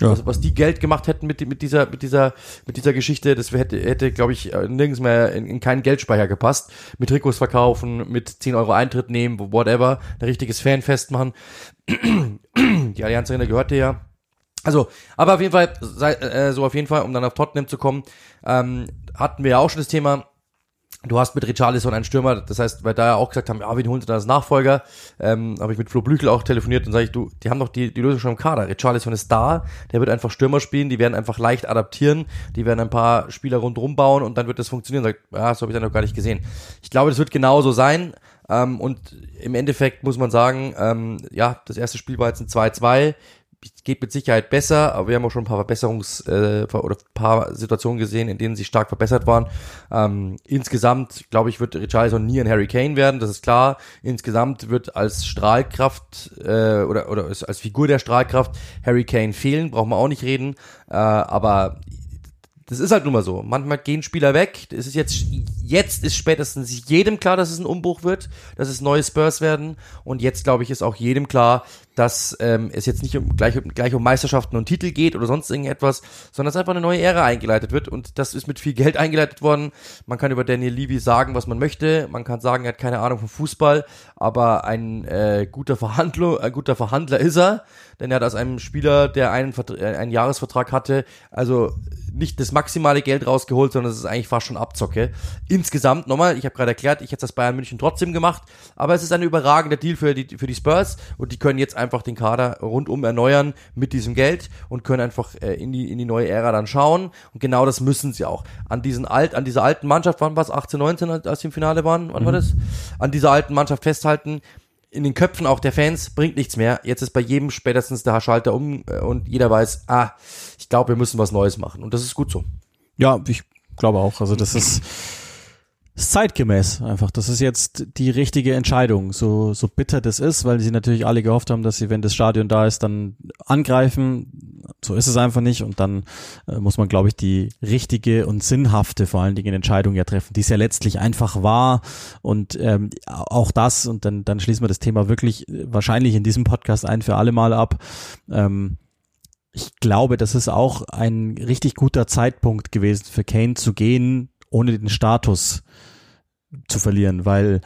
ja. Was, was die Geld gemacht hätten mit, mit dieser, mit dieser, mit dieser Geschichte, das hätte, hätte, glaube ich, äh, nirgends mehr in, in keinen Geldspeicher gepasst. Mit Trikots verkaufen, mit 10 Euro Eintritt nehmen, whatever, ein richtiges Fanfest machen. die Allianz Arena gehörte ja. Also, aber auf jeden Fall, äh, so auf jeden Fall, um dann auf Tottenham zu kommen, ähm, hatten wir ja auch schon das Thema, Du hast mit Richarlison einen Stürmer, das heißt, weil da ja auch gesagt haben, ja, wen holen sie da als Nachfolger, ähm, habe ich mit Flo Blüchel auch telefoniert und sage ich, du, die haben doch die, die Lösung schon im Kader. Richarlison ist da, der wird einfach Stürmer spielen, die werden einfach leicht adaptieren, die werden ein paar Spieler rundherum bauen und dann wird das funktionieren. Sagt, ja, so habe ich dann noch gar nicht gesehen. Ich glaube, das wird genauso sein. Ähm, und im Endeffekt muss man sagen, ähm, ja, das erste Spiel war jetzt ein 2-2 geht mit Sicherheit besser, aber wir haben auch schon ein paar Verbesserungs- äh, oder paar Situationen gesehen, in denen sie stark verbessert waren. Ähm, insgesamt, glaube ich, wird Richarlison nie ein Harry Kane werden, das ist klar. Insgesamt wird als Strahlkraft äh, oder, oder als Figur der Strahlkraft Harry Kane fehlen, brauchen wir auch nicht reden. Äh, aber das ist halt nun mal so. Manchmal gehen Spieler weg. Es ist jetzt, jetzt ist spätestens jedem klar, dass es ein Umbruch wird, dass es neue Spurs werden. Und jetzt, glaube ich, ist auch jedem klar, dass ähm, es jetzt nicht um, gleich, gleich um Meisterschaften und Titel geht oder sonst irgendetwas, sondern dass einfach eine neue Ära eingeleitet wird. Und das ist mit viel Geld eingeleitet worden. Man kann über Daniel Levy sagen, was man möchte. Man kann sagen, er hat keine Ahnung vom Fußball, aber ein äh, guter Verhandler, ein guter Verhandler ist er, denn er hat aus einem Spieler, der einen, äh, einen Jahresvertrag hatte, also nicht das maximale Geld rausgeholt, sondern es ist eigentlich fast schon Abzocke. Insgesamt, nochmal, ich habe gerade erklärt, ich hätte das Bayern München trotzdem gemacht, aber es ist ein überragender Deal für die, für die Spurs und die können jetzt einfach den Kader rundum erneuern mit diesem Geld und können einfach äh, in, die, in die neue Ära dann schauen und genau das müssen sie auch. An diesen alt, an dieser alten Mannschaft, wann war es, 18, 19, als sie im Finale waren, wann mhm. war das? An dieser alten Mannschaft festhalten, in den Köpfen auch der Fans bringt nichts mehr. Jetzt ist bei jedem spätestens der Schalter um äh, und jeder weiß, ah, glaube, wir müssen was Neues machen. Und das ist gut so. Ja, ich glaube auch. Also das ist zeitgemäß einfach. Das ist jetzt die richtige Entscheidung, so, so bitter das ist, weil sie natürlich alle gehofft haben, dass sie, wenn das Stadion da ist, dann angreifen. So ist es einfach nicht und dann äh, muss man, glaube ich, die richtige und sinnhafte vor allen Dingen Entscheidung ja treffen, die es ja letztlich einfach war und ähm, auch das und dann, dann schließen wir das Thema wirklich äh, wahrscheinlich in diesem Podcast ein für alle Mal ab. Ähm, ich glaube, das ist auch ein richtig guter Zeitpunkt gewesen für Kane zu gehen, ohne den Status zu verlieren, weil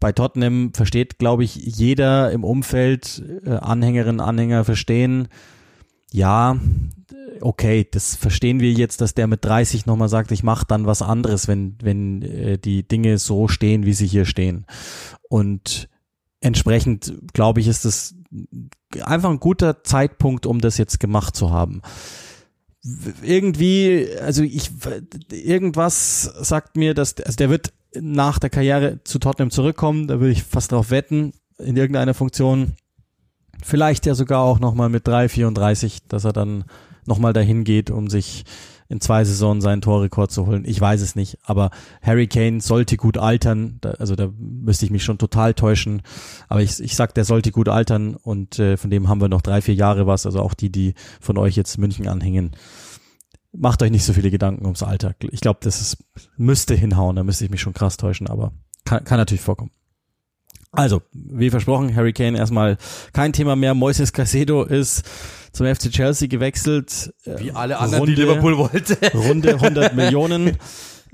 bei Tottenham versteht, glaube ich, jeder im Umfeld, äh, Anhängerinnen, Anhänger verstehen, ja, okay, das verstehen wir jetzt, dass der mit 30 nochmal sagt, ich mache dann was anderes, wenn, wenn äh, die Dinge so stehen, wie sie hier stehen. Und entsprechend, glaube ich, ist es einfach ein guter Zeitpunkt, um das jetzt gemacht zu haben irgendwie, also ich, irgendwas sagt mir, dass, also der wird nach der Karriere zu Tottenham zurückkommen, da würde ich fast drauf wetten, in irgendeiner Funktion. Vielleicht ja sogar auch nochmal mit 3, 34, dass er dann nochmal dahin geht, um sich in zwei Saisonen seinen Torrekord zu holen. Ich weiß es nicht, aber Harry Kane sollte gut altern. Da, also da müsste ich mich schon total täuschen. Aber ich, ich sag, der sollte gut altern und äh, von dem haben wir noch drei, vier Jahre was. Also auch die, die von euch jetzt München anhängen. Macht euch nicht so viele Gedanken ums Alter. Ich glaube, das ist, müsste hinhauen, da müsste ich mich schon krass täuschen, aber kann, kann natürlich vorkommen. Also, wie versprochen, Harry Kane erstmal kein Thema mehr. Moises Casedo ist zum FC Chelsea gewechselt. Wie alle anderen, Runde, die Liverpool wollte. Runde 100 Millionen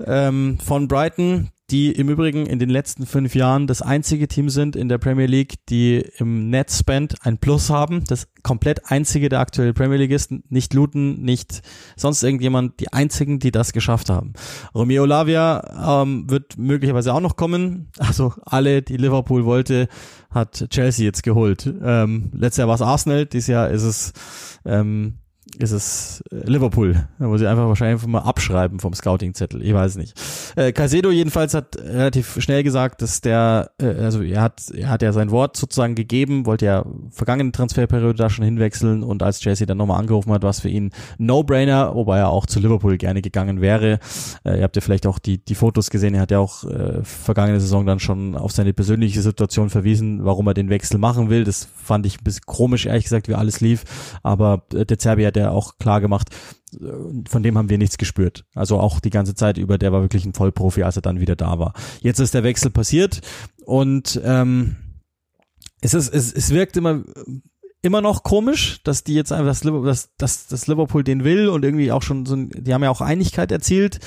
ähm, von Brighton die im Übrigen in den letzten fünf Jahren das einzige Team sind in der Premier League, die im Net Spend ein Plus haben. Das komplett einzige der aktuellen Premier League ist. Nicht Luton, nicht sonst irgendjemand, die einzigen, die das geschafft haben. Romeo Lavia ähm, wird möglicherweise auch noch kommen. Also alle, die Liverpool wollte, hat Chelsea jetzt geholt. Ähm, letztes Jahr war es Arsenal, dieses Jahr ist es ähm, ist es äh, Liverpool. Muss ich einfach wahrscheinlich mal abschreiben vom Scouting-Zettel. Ich weiß nicht. Äh, Caicedo jedenfalls hat relativ schnell gesagt, dass der, äh, also er hat, er hat ja sein Wort sozusagen gegeben, wollte ja vergangene Transferperiode da schon hinwechseln und als Chelsea dann nochmal angerufen hat, was für ihn No-Brainer, wobei er auch zu Liverpool gerne gegangen wäre. Äh, ihr habt ja vielleicht auch die, die Fotos gesehen, er hat ja auch äh, vergangene Saison dann schon auf seine persönliche Situation verwiesen, warum er den Wechsel machen will. Das fand ich ein bisschen komisch, ehrlich gesagt, wie alles lief. Aber äh, der Zerbi hat ja auch klar gemacht, von dem haben wir nichts gespürt. Also auch die ganze Zeit über, der war wirklich ein Vollprofi, als er dann wieder da war. Jetzt ist der Wechsel passiert und ähm, es ist, es, es wirkt immer immer noch komisch, dass die jetzt einfach das, dass, dass, dass Liverpool den will und irgendwie auch schon so, die haben ja auch Einigkeit erzielt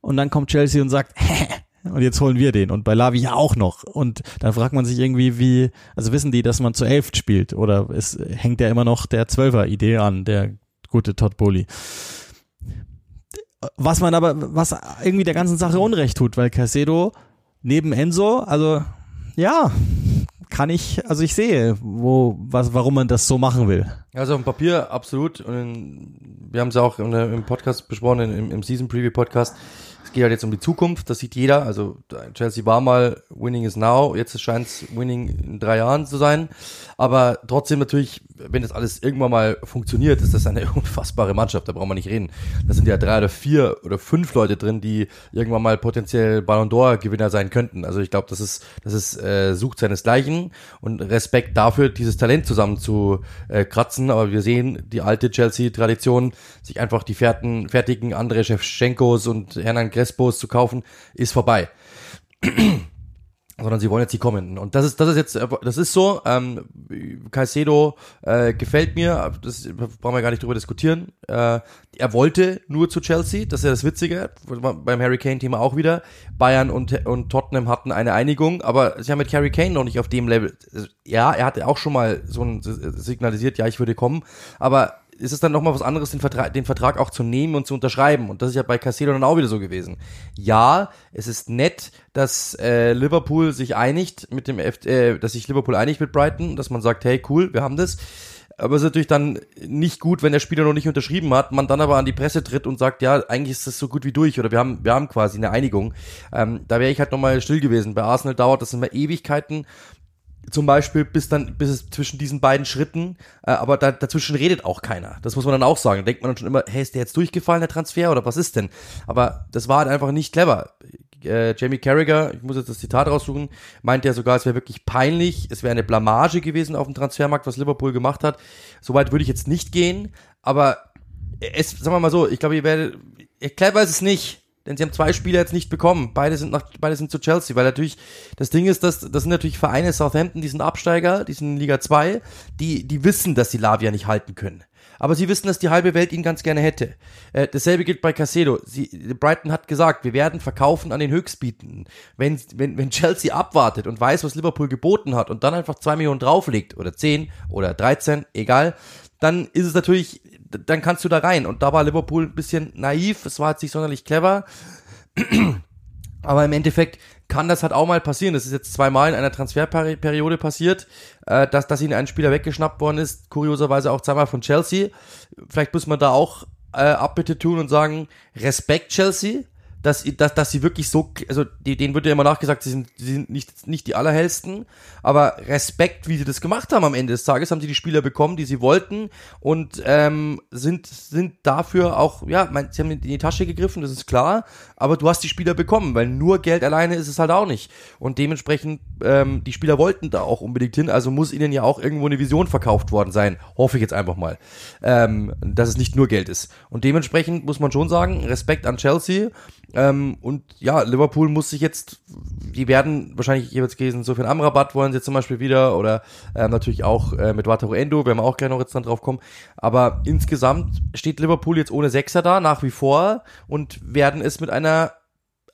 und dann kommt Chelsea und sagt, Hä? und jetzt holen wir den und bei Lavi ja auch noch und dann fragt man sich irgendwie wie, also wissen die, dass man zu elf spielt oder es hängt ja immer noch der Zwölfer Idee an, der gute Todd Bowley. Was man aber, was irgendwie der ganzen Sache Unrecht tut, weil Casedo neben Enzo, also ja, kann ich, also ich sehe, wo, was, warum man das so machen will. Also auf dem Papier absolut. Und wir haben es auch im Podcast besprochen, im, im Season Preview Podcast es geht halt jetzt um die Zukunft, das sieht jeder. Also Chelsea war mal Winning is now, jetzt scheint es Winning in drei Jahren zu sein. Aber trotzdem natürlich, wenn das alles irgendwann mal funktioniert, ist das eine unfassbare Mannschaft, da brauchen wir nicht reden. Da sind ja drei oder vier oder fünf Leute drin, die irgendwann mal potenziell Ballon d'Or Gewinner sein könnten. Also ich glaube, das ist, das ist äh, sucht seinesgleichen und Respekt dafür, dieses Talent zusammen zu äh, kratzen. Aber wir sehen die alte Chelsea-Tradition, sich einfach die fertigen, fertigen andere Chefschenkos und Hernan Crespos zu kaufen, ist vorbei. sondern sie wollen jetzt die kommenden. Und das ist, das ist jetzt, das ist so. Ähm, Caicedo äh, gefällt mir, das brauchen wir gar nicht drüber diskutieren. Äh, er wollte nur zu Chelsea, das ist ja das Witzige, beim Harry Kane-Thema auch wieder. Bayern und, und Tottenham hatten eine Einigung, aber sie haben mit Harry Kane noch nicht auf dem Level. Ja, er hatte auch schon mal so ein signalisiert, ja, ich würde kommen, aber ist es dann nochmal was anderes, den Vertrag, den Vertrag auch zu nehmen und zu unterschreiben. Und das ist ja bei Caicedo dann auch wieder so gewesen. Ja, es ist nett, dass äh, Liverpool sich einigt mit dem, F äh, dass sich Liverpool einigt mit Brighton, dass man sagt, hey, cool, wir haben das. Aber es ist natürlich dann nicht gut, wenn der Spieler noch nicht unterschrieben hat, man dann aber an die Presse tritt und sagt, ja, eigentlich ist das so gut wie durch oder wir haben, wir haben quasi eine Einigung. Ähm, da wäre ich halt nochmal still gewesen. Bei Arsenal dauert das immer Ewigkeiten zum Beispiel bis dann, bis es zwischen diesen beiden Schritten, äh, aber da, dazwischen redet auch keiner. Das muss man dann auch sagen. Da denkt man dann schon immer, hey, ist der jetzt durchgefallen, der Transfer, oder was ist denn? Aber das war halt einfach nicht clever. Äh, Jamie Carragher, ich muss jetzt das Zitat raussuchen, meint ja sogar, es wäre wirklich peinlich, es wäre eine Blamage gewesen auf dem Transfermarkt, was Liverpool gemacht hat. Soweit würde ich jetzt nicht gehen, aber es, sagen wir mal so, ich glaube, ihr werdet, clever ist es nicht. Denn sie haben zwei Spieler jetzt nicht bekommen. Beide sind nach, beide sind zu Chelsea, weil natürlich, das Ding ist, dass, das sind natürlich Vereine Southampton, die sind Absteiger, die sind in Liga 2, die, die wissen, dass sie Lavia nicht halten können. Aber sie wissen, dass die halbe Welt ihn ganz gerne hätte. Äh, dasselbe gilt bei Casedo. Sie, Brighton hat gesagt, wir werden verkaufen an den Höchstbieten. Wenn, wenn, wenn Chelsea abwartet und weiß, was Liverpool geboten hat und dann einfach zwei Millionen drauflegt oder zehn oder dreizehn, egal, dann ist es natürlich dann kannst du da rein. Und da war Liverpool ein bisschen naiv, es war jetzt nicht sonderlich clever. Aber im Endeffekt kann das halt auch mal passieren. Das ist jetzt zweimal in einer Transferperiode passiert, äh, dass, dass ihnen ein Spieler weggeschnappt worden ist. Kurioserweise auch zweimal von Chelsea. Vielleicht muss man da auch äh, Abbitte tun und sagen, Respekt Chelsea dass, dass, dass sie wirklich so, also denen wird ja immer nachgesagt, sie sind, sie sind nicht, nicht die allerhellsten, aber Respekt, wie sie das gemacht haben am Ende des Tages, haben sie die Spieler bekommen, die sie wollten und ähm, sind, sind dafür auch, ja, mein, sie haben in die Tasche gegriffen, das ist klar, aber du hast die Spieler bekommen, weil nur Geld alleine ist es halt auch nicht. Und dementsprechend, ähm, die Spieler wollten da auch unbedingt hin, also muss ihnen ja auch irgendwo eine Vision verkauft worden sein, hoffe ich jetzt einfach mal, ähm, dass es nicht nur Geld ist. Und dementsprechend muss man schon sagen, Respekt an Chelsea, ähm, und ja, Liverpool muss sich jetzt, die werden wahrscheinlich jeweils gelesen, so viel Amrabat wollen sie jetzt zum Beispiel wieder oder ähm, natürlich auch äh, mit Wataru Endo, werden wir auch gerne noch jetzt dann drauf kommen. Aber insgesamt steht Liverpool jetzt ohne Sechser da, nach wie vor und werden es mit einer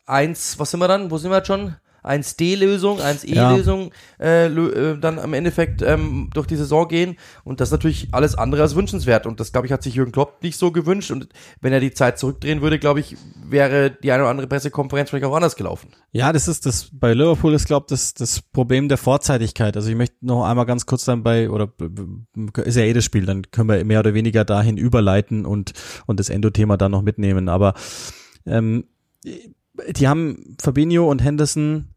1, was sind wir dann? Wo sind wir jetzt schon? 1D-Lösung, 1E-Lösung ja. äh, äh, dann am Endeffekt ähm, durch die Saison gehen. Und das ist natürlich alles andere als wünschenswert. Und das, glaube ich, hat sich Jürgen Klopp nicht so gewünscht. Und wenn er die Zeit zurückdrehen würde, glaube ich, wäre die eine oder andere Pressekonferenz vielleicht auch anders gelaufen. Ja, das ist das, bei Liverpool ist, glaube ich, das, das Problem der Vorzeitigkeit. Also ich möchte noch einmal ganz kurz dann bei, oder ist ja eh das Spiel, dann können wir mehr oder weniger dahin überleiten und, und das Endo-Thema dann noch mitnehmen. Aber ähm, die haben Fabinho und Henderson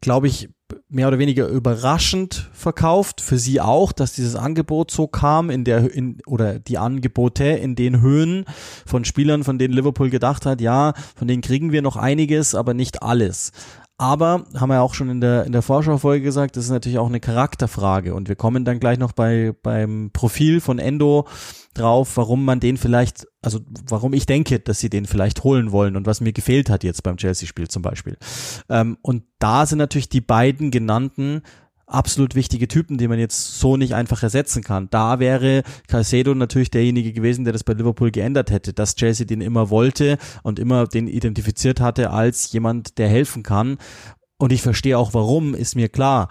glaube ich, mehr oder weniger überraschend verkauft. Für sie auch, dass dieses Angebot so kam in der in, oder die Angebote in den Höhen von Spielern, von denen Liverpool gedacht hat, ja, von denen kriegen wir noch einiges, aber nicht alles. Aber haben wir auch schon in der in der Vorschaufolge gesagt, das ist natürlich auch eine Charakterfrage und wir kommen dann gleich noch bei beim Profil von Endo drauf, warum man den vielleicht, also warum ich denke, dass sie den vielleicht holen wollen und was mir gefehlt hat jetzt beim Chelsea-Spiel zum Beispiel. Ähm, und da sind natürlich die beiden genannten absolut wichtige Typen, die man jetzt so nicht einfach ersetzen kann. Da wäre Caicedo natürlich derjenige gewesen, der das bei Liverpool geändert hätte, dass Chelsea den immer wollte und immer den identifiziert hatte als jemand, der helfen kann. Und ich verstehe auch warum, ist mir klar.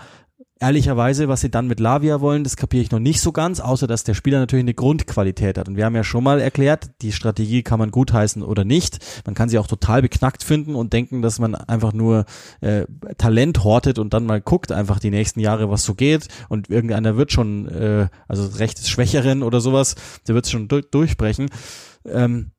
Ehrlicherweise, was sie dann mit Lavia wollen, das kapiere ich noch nicht so ganz, außer dass der Spieler natürlich eine Grundqualität hat. Und wir haben ja schon mal erklärt, die Strategie kann man gutheißen oder nicht. Man kann sie auch total beknackt finden und denken, dass man einfach nur äh, Talent hortet und dann mal guckt einfach die nächsten Jahre, was so geht. Und irgendeiner wird schon, äh, also recht Schwächeren oder sowas, der wird es schon du durchbrechen. Ähm,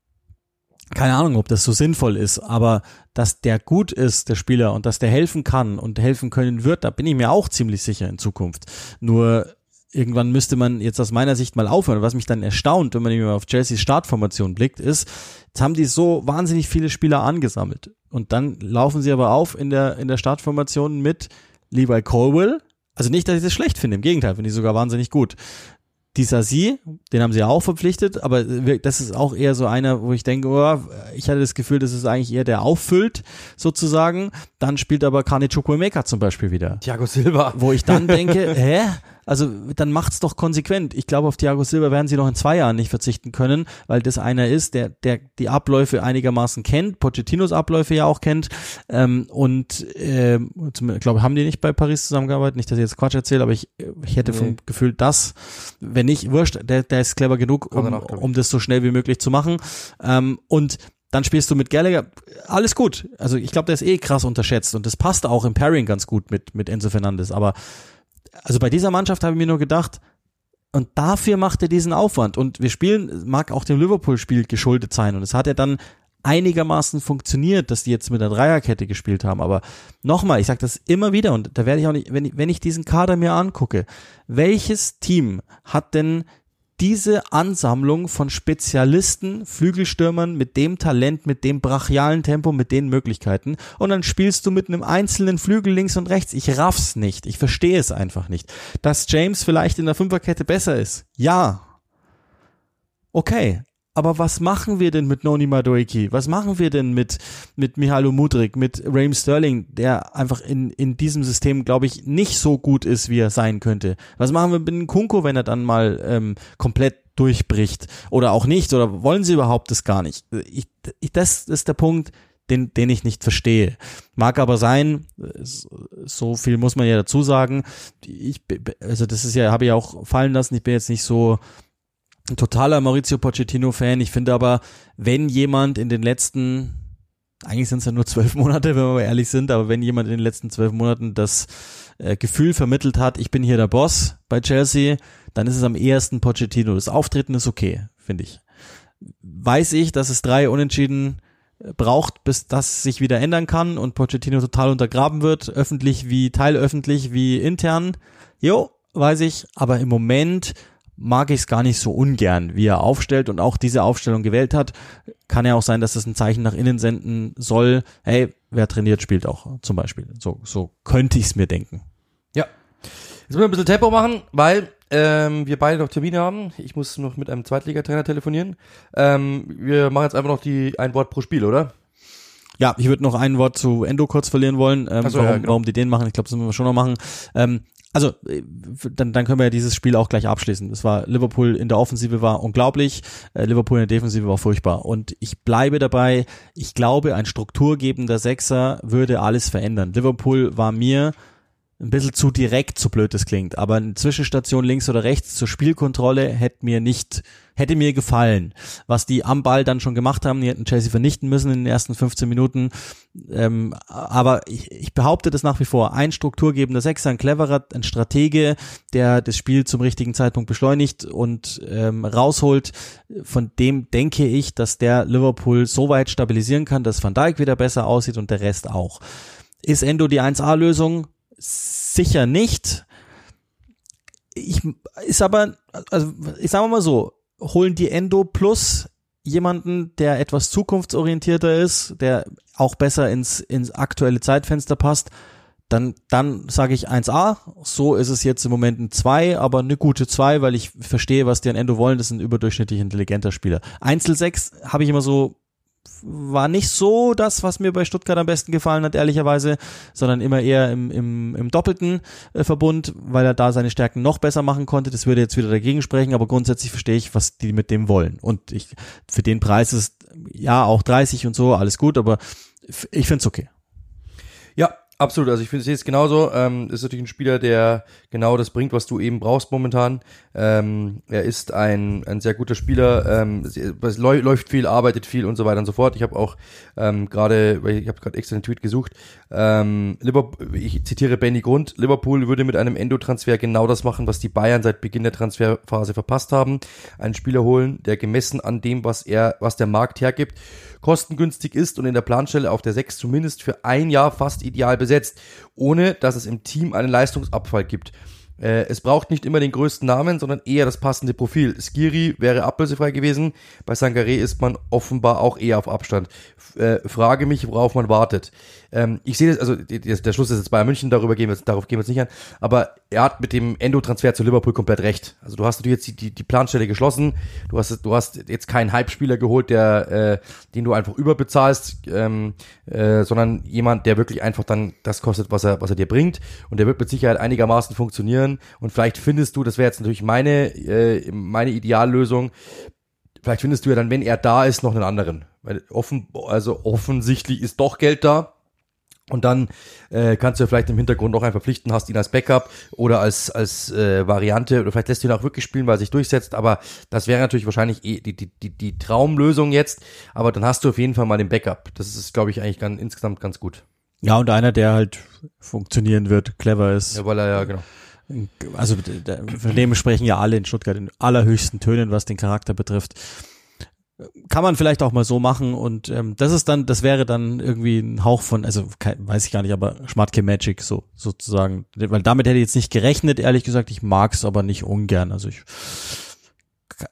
keine Ahnung, ob das so sinnvoll ist, aber dass der gut ist, der Spieler, und dass der helfen kann und helfen können wird, da bin ich mir auch ziemlich sicher in Zukunft. Nur irgendwann müsste man jetzt aus meiner Sicht mal aufhören. Was mich dann erstaunt, wenn man immer auf Chelseas Startformation blickt, ist, jetzt haben die so wahnsinnig viele Spieler angesammelt. Und dann laufen sie aber auf in der, in der Startformation mit Levi Colwell. Also nicht, dass ich das schlecht finde, im Gegenteil, finde ich sogar wahnsinnig gut die Sassi, den haben sie ja auch verpflichtet, aber das ist auch eher so einer, wo ich denke, oh, ich hatte das Gefühl, das ist eigentlich eher der auffüllt, sozusagen. Dann spielt aber Kane Chukwemeka zum Beispiel wieder. Thiago Silva. Wo ich dann denke, hä? Also dann macht's doch konsequent. Ich glaube, auf Thiago Silva werden sie noch in zwei Jahren nicht verzichten können, weil das einer ist, der, der die Abläufe einigermaßen kennt, Pochettinos Abläufe ja auch kennt. Ähm, und äh, ich glaube, haben die nicht bei Paris zusammengearbeitet? Nicht, dass ich jetzt Quatsch erzähle, aber ich, ich hätte nee. vom Gefühl, dass, wenn nicht, wurscht, der, der ist clever genug, um, um das so schnell wie möglich zu machen. Ähm, und dann spielst du mit Gallagher, alles gut. Also ich glaube, der ist eh krass unterschätzt und das passt auch im Pairing ganz gut mit, mit Enzo Fernandes. Aber also bei dieser Mannschaft habe ich mir nur gedacht, und dafür macht er diesen Aufwand. Und wir spielen, mag auch dem Liverpool-Spiel geschuldet sein. Und es hat ja dann einigermaßen funktioniert, dass die jetzt mit der Dreierkette gespielt haben. Aber nochmal, ich sage das immer wieder und da werde ich auch nicht, wenn ich, wenn ich diesen Kader mir angucke, welches Team hat denn diese Ansammlung von Spezialisten, Flügelstürmern mit dem Talent, mit dem brachialen Tempo, mit den Möglichkeiten und dann spielst du mit einem einzelnen Flügel links und rechts. Ich raff's nicht. Ich verstehe es einfach nicht. Dass James vielleicht in der Fünferkette besser ist. Ja. Okay, aber was machen wir denn mit Noni Madoiki? Was machen wir denn mit, mit Mihailo Mudrik, mit Raheem Sterling, der einfach in, in diesem System, glaube ich, nicht so gut ist, wie er sein könnte? Was machen wir mit Kunko, wenn er dann mal ähm, komplett durchbricht? Oder auch nicht? Oder wollen sie überhaupt das gar nicht? Ich, ich, das ist der Punkt, den, den ich nicht verstehe. Mag aber sein, so viel muss man ja dazu sagen. Ich, also das ist ja, habe ich auch fallen lassen, ich bin jetzt nicht so totaler Maurizio Pochettino-Fan. Ich finde aber, wenn jemand in den letzten, eigentlich sind es ja nur zwölf Monate, wenn wir ehrlich sind, aber wenn jemand in den letzten zwölf Monaten das äh, Gefühl vermittelt hat, ich bin hier der Boss bei Chelsea, dann ist es am ehesten Pochettino. Das Auftreten ist okay, finde ich. Weiß ich, dass es drei Unentschieden äh, braucht, bis das sich wieder ändern kann und Pochettino total untergraben wird, öffentlich wie teilöffentlich wie intern. Jo, weiß ich, aber im Moment mag ich es gar nicht so ungern, wie er aufstellt und auch diese Aufstellung gewählt hat. Kann ja auch sein, dass es ein Zeichen nach innen senden soll. Hey, wer trainiert, spielt auch zum Beispiel. So, so könnte ich es mir denken. Ja. Jetzt müssen wir ein bisschen Tempo machen, weil ähm, wir beide noch Termine haben. Ich muss noch mit einem Zweitligatrainer telefonieren. Ähm, wir machen jetzt einfach noch die ein Wort pro Spiel, oder? Ja, ich würde noch ein Wort zu Endo kurz verlieren wollen, ähm, so, warum, ja, genau. warum die den machen. Ich glaube, das müssen wir schon noch machen. Ähm, also äh, dann, dann können wir ja dieses Spiel auch gleich abschließen. Es war Liverpool in der Offensive war unglaublich, äh, Liverpool in der Defensive war furchtbar. Und ich bleibe dabei, ich glaube, ein strukturgebender Sechser würde alles verändern. Liverpool war mir ein bisschen zu direkt, so blöd das klingt, aber eine Zwischenstation links oder rechts zur Spielkontrolle hätte mir nicht, hätte mir gefallen. Was die am Ball dann schon gemacht haben, die hätten Chelsea vernichten müssen in den ersten 15 Minuten. Ähm, aber ich, ich behaupte das nach wie vor. Ein strukturgebender Sechser, ein cleverer, ein Stratege, der das Spiel zum richtigen Zeitpunkt beschleunigt und ähm, rausholt. Von dem denke ich, dass der Liverpool so weit stabilisieren kann, dass Van Dijk wieder besser aussieht und der Rest auch. Ist Endo die 1A-Lösung? Sicher nicht. Ich, ist aber, also ich sage mal so, holen die Endo plus jemanden, der etwas zukunftsorientierter ist, der auch besser ins, ins aktuelle Zeitfenster passt, dann, dann sage ich 1a. So ist es jetzt im Moment ein 2, aber eine gute 2, weil ich verstehe, was die an Endo wollen. Das ist ein überdurchschnittlich intelligenter Spieler. Einzel 6 habe ich immer so war nicht so das, was mir bei Stuttgart am besten gefallen hat, ehrlicherweise, sondern immer eher im, im, im doppelten äh, Verbund, weil er da seine Stärken noch besser machen konnte. Das würde jetzt wieder dagegen sprechen, aber grundsätzlich verstehe ich, was die mit dem wollen. Und ich, für den Preis ist ja auch 30 und so, alles gut, aber ich finde es okay. Absolut, also ich finde, es genauso. Ähm, ist natürlich ein Spieler, der genau das bringt, was du eben brauchst momentan. Ähm, er ist ein, ein sehr guter Spieler, ähm, es läuft viel, arbeitet viel und so weiter und so fort. Ich habe auch ähm, gerade, weil ich habe gerade extra einen Tweet gesucht, ähm, Liverpool, ich zitiere Benny Grund, Liverpool würde mit einem Endo-Transfer genau das machen, was die Bayern seit Beginn der Transferphase verpasst haben. Einen Spieler holen, der gemessen an dem, was er, was der Markt hergibt, kostengünstig ist und in der Planstelle auf der 6 zumindest für ein Jahr fast ideal besetzt, ohne dass es im Team einen Leistungsabfall gibt. Äh, es braucht nicht immer den größten Namen, sondern eher das passende Profil. Skiri wäre ablösefrei gewesen. Bei Sangaré ist man offenbar auch eher auf Abstand. F äh, frage mich, worauf man wartet. Ähm, ich sehe das, also der Schluss ist jetzt Bayern München, darüber gehen wir, darauf gehen wir jetzt nicht an. Aber er hat mit dem Endo-Transfer zu Liverpool komplett recht. Also du hast natürlich jetzt die, die, die Planstelle geschlossen. Du hast, du hast jetzt keinen Hype-Spieler geholt, der, äh, den du einfach überbezahlst, ähm, äh, sondern jemand, der wirklich einfach dann das kostet, was er, was er dir bringt. Und der wird mit Sicherheit einigermaßen funktionieren können und vielleicht findest du, das wäre jetzt natürlich meine, äh, meine Ideallösung, vielleicht findest du ja dann, wenn er da ist, noch einen anderen. Weil offen, also offensichtlich ist doch Geld da. Und dann äh, kannst du ja vielleicht im Hintergrund auch einen verpflichten, hast ihn als Backup oder als, als äh, Variante oder vielleicht lässt du ihn auch wirklich spielen, weil er sich durchsetzt. Aber das wäre natürlich wahrscheinlich eh die, die, die, die Traumlösung jetzt. Aber dann hast du auf jeden Fall mal den Backup. Das ist, glaube ich, eigentlich ganz, insgesamt ganz gut. Ja, und einer, der halt funktionieren wird, clever ist. Ja, weil er ja, genau. Also von dem sprechen ja alle in Stuttgart in allerhöchsten Tönen, was den Charakter betrifft. Kann man vielleicht auch mal so machen und ähm, das ist dann, das wäre dann irgendwie ein Hauch von, also weiß ich gar nicht, aber Schmatke Magic so sozusagen, weil damit hätte ich jetzt nicht gerechnet, ehrlich gesagt, ich mag es aber nicht ungern, also ich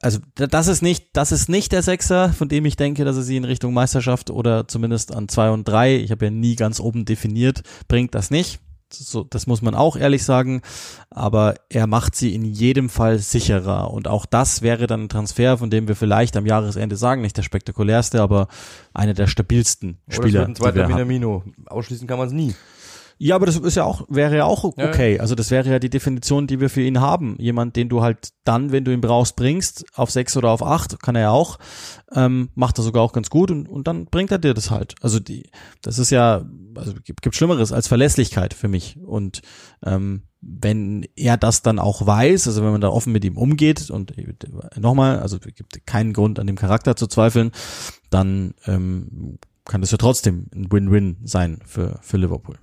also das ist nicht, das ist nicht der Sechser, von dem ich denke, dass er sie in Richtung Meisterschaft oder zumindest an zwei und drei, ich habe ja nie ganz oben definiert, bringt das nicht so, das muss man auch ehrlich sagen, aber er macht sie in jedem Fall sicherer und auch das wäre dann ein Transfer, von dem wir vielleicht am Jahresende sagen, nicht der spektakulärste, aber einer der stabilsten Spieler. Oder es wird ein zweiter Minamino. Ausschließen kann man es nie. Ja, aber das ist ja auch, wäre ja auch okay. Ja, ja. Also das wäre ja die Definition, die wir für ihn haben. Jemand, den du halt dann, wenn du ihn brauchst, bringst, auf sechs oder auf acht, kann er ja auch, ähm, macht er sogar auch ganz gut und, und dann bringt er dir das halt. Also die, das ist ja, also gibt, gibt Schlimmeres als Verlässlichkeit für mich. Und ähm, wenn er das dann auch weiß, also wenn man da offen mit ihm umgeht und nochmal, also gibt keinen Grund an dem Charakter zu zweifeln, dann ähm, kann das ja trotzdem ein Win-Win sein für, für Liverpool.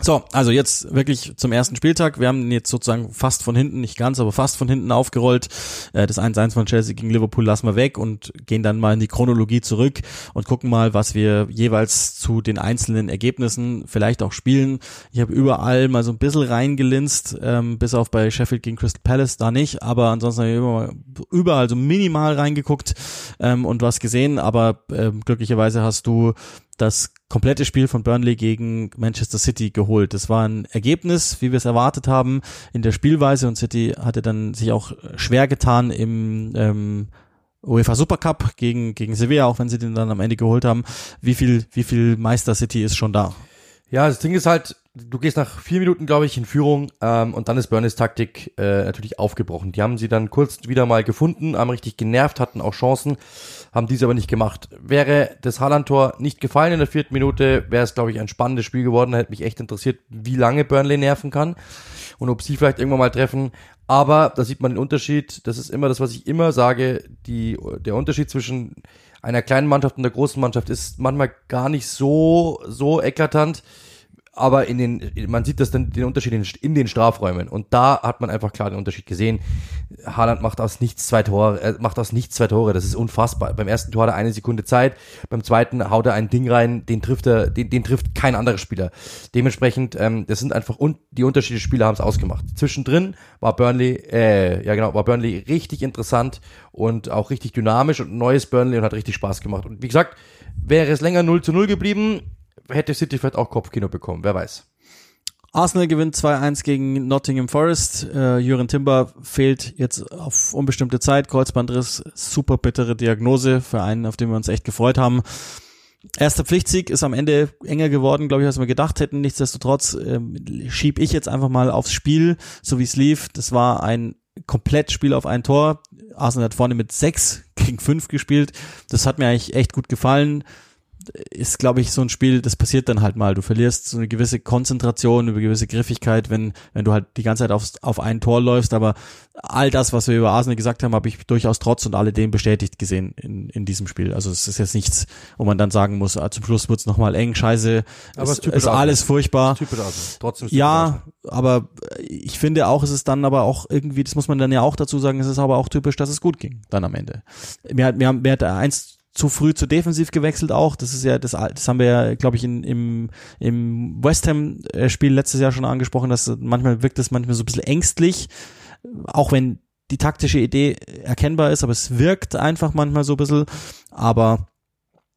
So, also jetzt wirklich zum ersten Spieltag. Wir haben jetzt sozusagen fast von hinten, nicht ganz, aber fast von hinten aufgerollt. Äh, das 1-1 von Chelsea gegen Liverpool lassen wir weg und gehen dann mal in die Chronologie zurück und gucken mal, was wir jeweils zu den einzelnen Ergebnissen vielleicht auch spielen. Ich habe überall mal so ein bisschen reingelinst, ähm, bis auf bei Sheffield gegen Crystal Palace, da nicht, aber ansonsten habe ich überall so minimal reingeguckt ähm, und was gesehen, aber ähm, glücklicherweise hast du das komplette Spiel von Burnley gegen Manchester City geholt. Das war ein Ergebnis, wie wir es erwartet haben, in der Spielweise und City hatte dann sich auch schwer getan im ähm, UEFA Supercup gegen, gegen Sevilla, auch wenn sie den dann am Ende geholt haben. Wie viel, wie viel Meister City ist schon da? Ja, das Ding ist halt, du gehst nach vier Minuten, glaube ich, in Führung ähm, und dann ist Burnleys Taktik äh, natürlich aufgebrochen. Die haben sie dann kurz wieder mal gefunden, haben richtig genervt, hatten auch Chancen haben dies aber nicht gemacht. Wäre das Haaland-Tor nicht gefallen in der vierten Minute, wäre es, glaube ich, ein spannendes Spiel geworden. Hätte mich echt interessiert, wie lange Burnley nerven kann und ob sie vielleicht irgendwann mal treffen. Aber da sieht man den Unterschied. Das ist immer das, was ich immer sage. Die, der Unterschied zwischen einer kleinen Mannschaft und der großen Mannschaft ist manchmal gar nicht so, so eklatant aber in den, man sieht das dann den Unterschied in, in, den Strafräumen und da hat man einfach klar den Unterschied gesehen. Haaland macht aus nichts zwei Tore, er macht aus nichts zwei Tore, das ist unfassbar. Beim ersten Tor hat er eine Sekunde Zeit, beim zweiten haut er ein Ding rein, den trifft er, den, den trifft kein anderer Spieler. Dementsprechend, ähm, das sind einfach und die unterschiedlichen Spieler haben es ausgemacht. Zwischendrin war Burnley, äh, ja genau, war Burnley richtig interessant und auch richtig dynamisch und neues Burnley und hat richtig Spaß gemacht. Und wie gesagt, wäre es länger 0 zu 0 geblieben, hätte City vielleicht auch Kopfkino bekommen, wer weiß. Arsenal gewinnt 2-1 gegen Nottingham Forest. Äh, Jürgen Timber fehlt jetzt auf unbestimmte Zeit. Kreuzbandriss, super bittere Diagnose für einen, auf den wir uns echt gefreut haben. Erster Pflichtsieg ist am Ende enger geworden, glaube ich, als wir gedacht hätten. Nichtsdestotrotz ähm, schieb ich jetzt einfach mal aufs Spiel, so wie es lief. Das war ein komplett Spiel auf ein Tor. Arsenal hat vorne mit sechs gegen fünf gespielt. Das hat mir eigentlich echt gut gefallen ist, glaube ich, so ein Spiel, das passiert dann halt mal. Du verlierst so eine gewisse Konzentration, eine gewisse Griffigkeit, wenn, wenn du halt die ganze Zeit aufs, auf ein Tor läufst. Aber all das, was wir über Arsenal gesagt haben, habe ich durchaus trotz und alledem bestätigt gesehen in, in diesem Spiel. Also es ist jetzt nichts, wo man dann sagen muss, ah, zum Schluss wird's nochmal eng, scheiße, aber es, ist alles furchtbar. Trotzdem ja, aber ich finde auch, es ist dann aber auch irgendwie, das muss man dann ja auch dazu sagen, es ist aber auch typisch, dass es gut ging, dann am Ende. Mir hat, mir, mir hat eins zu früh zu defensiv gewechselt auch. Das ist ja, das, das haben wir ja, glaube ich, in, im, im West Ham-Spiel letztes Jahr schon angesprochen, dass manchmal wirkt es manchmal so ein bisschen ängstlich, auch wenn die taktische Idee erkennbar ist, aber es wirkt einfach manchmal so ein bisschen. Aber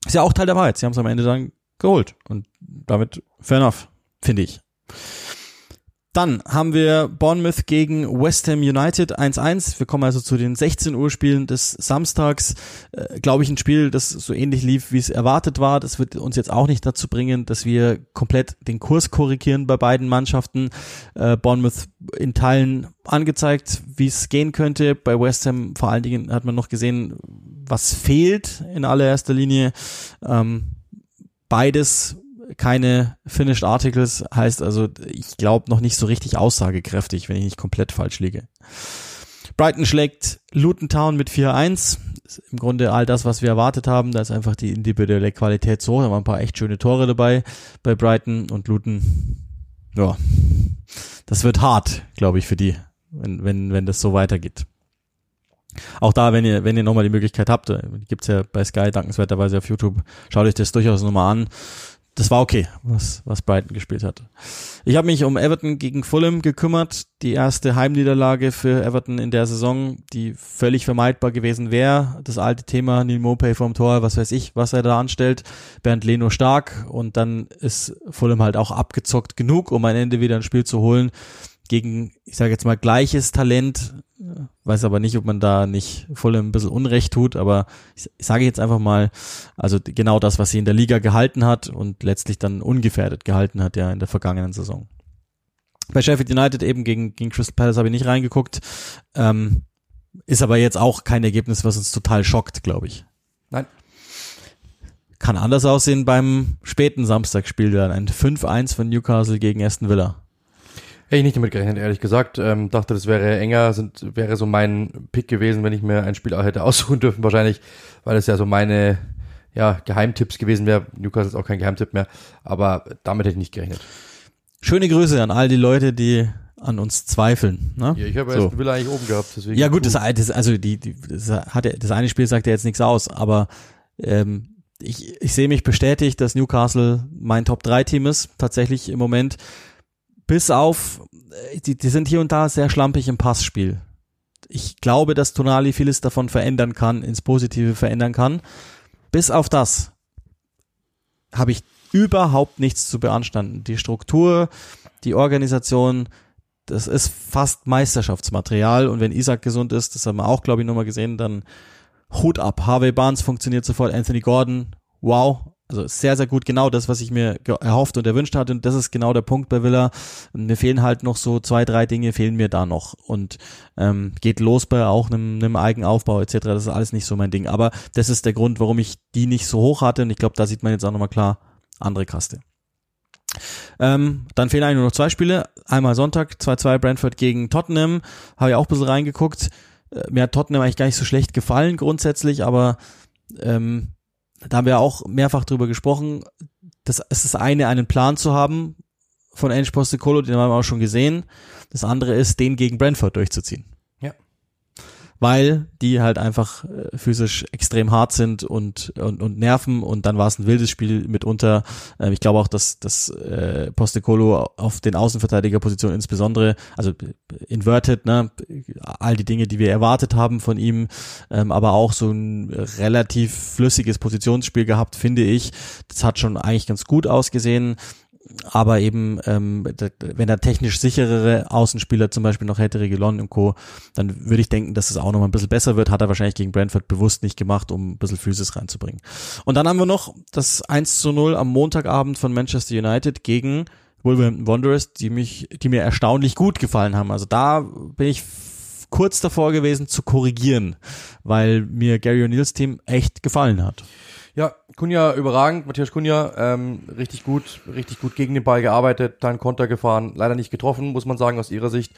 ist ja auch Teil der Wahrheit. Sie haben es am Ende dann geholt. Und damit fair enough, finde ich. Dann haben wir Bournemouth gegen West Ham United 1-1. Wir kommen also zu den 16 Uhr Spielen des Samstags. Äh, Glaube ich ein Spiel, das so ähnlich lief, wie es erwartet war. Das wird uns jetzt auch nicht dazu bringen, dass wir komplett den Kurs korrigieren bei beiden Mannschaften. Äh, Bournemouth in Teilen angezeigt, wie es gehen könnte. Bei West Ham vor allen Dingen hat man noch gesehen, was fehlt in allererster Linie. Ähm, beides keine Finished Articles, heißt also, ich glaube noch nicht so richtig aussagekräftig, wenn ich nicht komplett falsch liege. Brighton schlägt Luton Town mit 4-1. Im Grunde all das, was wir erwartet haben. Da ist einfach die individuelle Qualität so. Da waren ein paar echt schöne Tore dabei bei Brighton und Luton. Ja, das wird hart, glaube ich, für die, wenn, wenn, wenn das so weitergeht. Auch da, wenn ihr, wenn ihr nochmal die Möglichkeit habt, äh, gibt's ja bei Sky dankenswerterweise auf YouTube, schaut euch das durchaus nochmal an das war okay, was, was Brighton gespielt hat. Ich habe mich um Everton gegen Fulham gekümmert. Die erste Heimniederlage für Everton in der Saison, die völlig vermeidbar gewesen wäre. Das alte Thema, Neil Mopay vom Tor, was weiß ich, was er da anstellt. Bernd Leno stark und dann ist Fulham halt auch abgezockt genug, um am Ende wieder ein Spiel zu holen gegen, ich sage jetzt mal, gleiches Talent. Weiß aber nicht, ob man da nicht voll ein bisschen Unrecht tut, aber ich, ich sage jetzt einfach mal, also genau das, was sie in der Liga gehalten hat und letztlich dann ungefährdet gehalten hat, ja, in der vergangenen Saison. Bei Sheffield United eben gegen, gegen Crystal Palace habe ich nicht reingeguckt. Ähm, ist aber jetzt auch kein Ergebnis, was uns total schockt, glaube ich. Nein. Kann anders aussehen beim späten Samstagsspiel dann. Ein 5-1 von Newcastle gegen Aston Villa. Hätte ich nicht damit gerechnet, ehrlich gesagt. Ähm, dachte, das wäre enger, sind, wäre so mein Pick gewesen, wenn ich mir ein Spiel auch hätte aussuchen dürfen, wahrscheinlich, weil es ja so meine ja, Geheimtipps gewesen wäre. Newcastle ist auch kein Geheimtipp mehr, aber damit hätte ich nicht gerechnet. Schöne Grüße an all die Leute, die an uns zweifeln. Ne? Ja, ich habe So. Villa eigentlich oben gehabt, deswegen. Ja gut, das, das also die, die das hat das eine Spiel sagt ja jetzt nichts aus, aber ähm, ich, ich sehe mich bestätigt, dass Newcastle mein Top 3 Team ist, tatsächlich im Moment. Bis auf, äh, die, die sind hier und da sehr schlampig im Passspiel. Ich glaube, dass Tonali vieles davon verändern kann, ins Positive verändern kann. Bis auf das habe ich überhaupt nichts zu beanstanden. Die Struktur, die Organisation, das ist fast Meisterschaftsmaterial. Und wenn Isaac gesund ist, das haben wir auch, glaube ich, nochmal gesehen, dann Hut ab. Harvey Barnes funktioniert sofort, Anthony Gordon, wow. Also sehr, sehr gut, genau das, was ich mir erhofft und erwünscht hatte. Und das ist genau der Punkt bei Villa. Mir fehlen halt noch so zwei, drei Dinge, fehlen mir da noch. Und ähm, geht los bei auch einem, einem Eigenaufbau etc. Das ist alles nicht so mein Ding. Aber das ist der Grund, warum ich die nicht so hoch hatte. Und ich glaube, da sieht man jetzt auch nochmal klar, andere Kaste. Ähm, dann fehlen eigentlich nur noch zwei Spiele. Einmal Sonntag, 2-2 Brentford gegen Tottenham. Habe ich auch ein bisschen reingeguckt. Äh, mir hat Tottenham eigentlich gar nicht so schlecht gefallen grundsätzlich, aber ähm, da haben wir auch mehrfach drüber gesprochen. Das es ist das eine, einen Plan zu haben von Ange Postecoglou, den haben wir auch schon gesehen. Das andere ist, den gegen Brentford durchzuziehen. Weil die halt einfach äh, physisch extrem hart sind und, und, und nerven und dann war es ein wildes Spiel mitunter. Ähm, ich glaube auch, dass, dass äh, Postecoglou auf den Außenverteidigerpositionen insbesondere, also äh, inverted, ne, all die Dinge, die wir erwartet haben von ihm, ähm, aber auch so ein relativ flüssiges Positionsspiel gehabt, finde ich. Das hat schon eigentlich ganz gut ausgesehen aber eben, ähm, wenn er technisch sicherere Außenspieler zum Beispiel noch hätte, Regelon und Co., dann würde ich denken, dass es auch noch mal ein bisschen besser wird. Hat er wahrscheinlich gegen Brentford bewusst nicht gemacht, um ein bisschen Physis reinzubringen. Und dann haben wir noch das 1 zu 0 am Montagabend von Manchester United gegen Wolverhampton Wanderers, die mich, die mir erstaunlich gut gefallen haben. Also da bin ich kurz davor gewesen zu korrigieren, weil mir Gary O'Neills Team echt gefallen hat. Ja, Kunja überragend, Matthias Kunja, ähm, richtig gut, richtig gut gegen den Ball gearbeitet, dann Konter gefahren, leider nicht getroffen, muss man sagen, aus ihrer Sicht.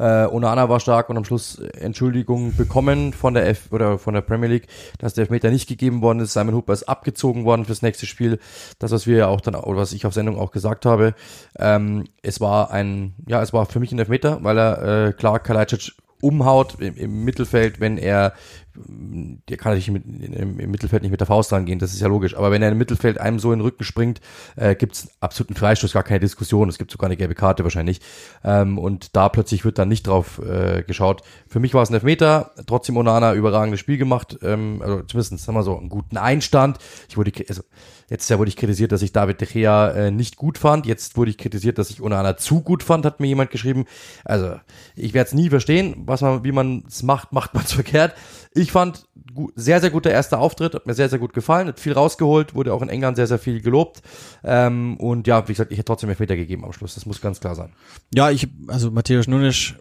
Äh, Onana war stark und am Schluss Entschuldigung bekommen von der F oder von der Premier League, dass der Elfmeter nicht gegeben worden ist. Simon Hooper ist abgezogen worden fürs nächste Spiel. Das, was wir ja auch dann, oder was ich auf Sendung auch gesagt habe. Ähm, es war ein, ja, es war für mich ein Elfmeter, weil er äh, klar Kalajdzic umhaut im, im Mittelfeld, wenn er der kann natürlich mit, im, im, Mittelfeld nicht mit der Faust rangehen, das ist ja logisch. Aber wenn er im Mittelfeld einem so in den Rücken springt, äh, gibt es absoluten Freistoß, gar keine Diskussion. Es gibt sogar eine gelbe Karte wahrscheinlich. Ähm, und da plötzlich wird dann nicht drauf äh, geschaut. Für mich war es ein Elfmeter, trotzdem Onana überragendes Spiel gemacht. Ähm, also zumindest, sagen wir so, einen guten Einstand. Ich wurde, also Letztes Jahr wurde ich kritisiert, dass ich David De Gea äh, nicht gut fand. Jetzt wurde ich kritisiert, dass ich Onana zu gut fand, hat mir jemand geschrieben. Also, ich werde es nie verstehen, was man, wie man es macht, macht man es verkehrt. Ich fand gut, sehr, sehr guter erster Auftritt, hat mir sehr, sehr gut gefallen, hat viel rausgeholt, wurde auch in England sehr, sehr viel gelobt. Ähm, und ja, wie gesagt, ich hätte trotzdem Elfmeter gegeben am Schluss. Das muss ganz klar sein. Ja, ich, also Matthäus Nunes,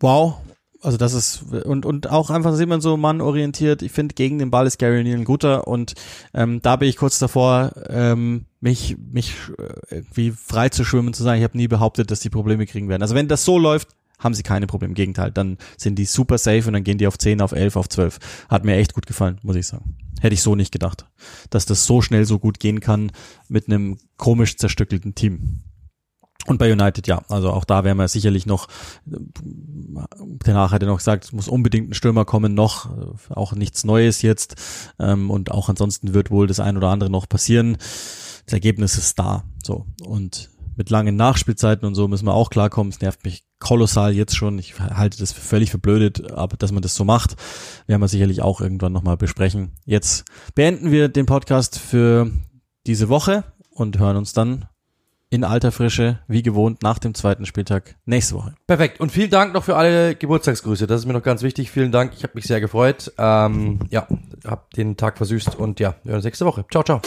wow, also das ist und und auch einfach sieht man so Mann orientiert. Ich finde gegen den Ball ist Gary Neal ein guter und ähm, da bin ich kurz davor, ähm, mich mich äh, irgendwie frei zu schwimmen zu sagen. Ich habe nie behauptet, dass die Probleme kriegen werden. Also wenn das so läuft, haben sie keine Probleme. Im Gegenteil, dann sind die super safe und dann gehen die auf 10, auf 11, auf 12. Hat mir echt gut gefallen, muss ich sagen. Hätte ich so nicht gedacht, dass das so schnell so gut gehen kann mit einem komisch zerstückelten Team. Und bei United, ja, also auch da werden wir sicherlich noch, danach hat er noch gesagt, es muss unbedingt ein Stürmer kommen, noch, auch nichts Neues jetzt. Ähm, und auch ansonsten wird wohl das ein oder andere noch passieren. Das Ergebnis ist da. So. Und mit langen Nachspielzeiten und so müssen wir auch klarkommen. Es nervt mich kolossal jetzt schon. Ich halte das für völlig verblödet, aber dass man das so macht, werden wir sicherlich auch irgendwann nochmal besprechen. Jetzt beenden wir den Podcast für diese Woche und hören uns dann in alter Frische, wie gewohnt, nach dem zweiten Spieltag nächste Woche. Perfekt. Und vielen Dank noch für alle Geburtstagsgrüße. Das ist mir noch ganz wichtig. Vielen Dank. Ich habe mich sehr gefreut. Ähm, ja, hab den Tag versüßt und ja, wir hören uns nächste Woche. Ciao, ciao.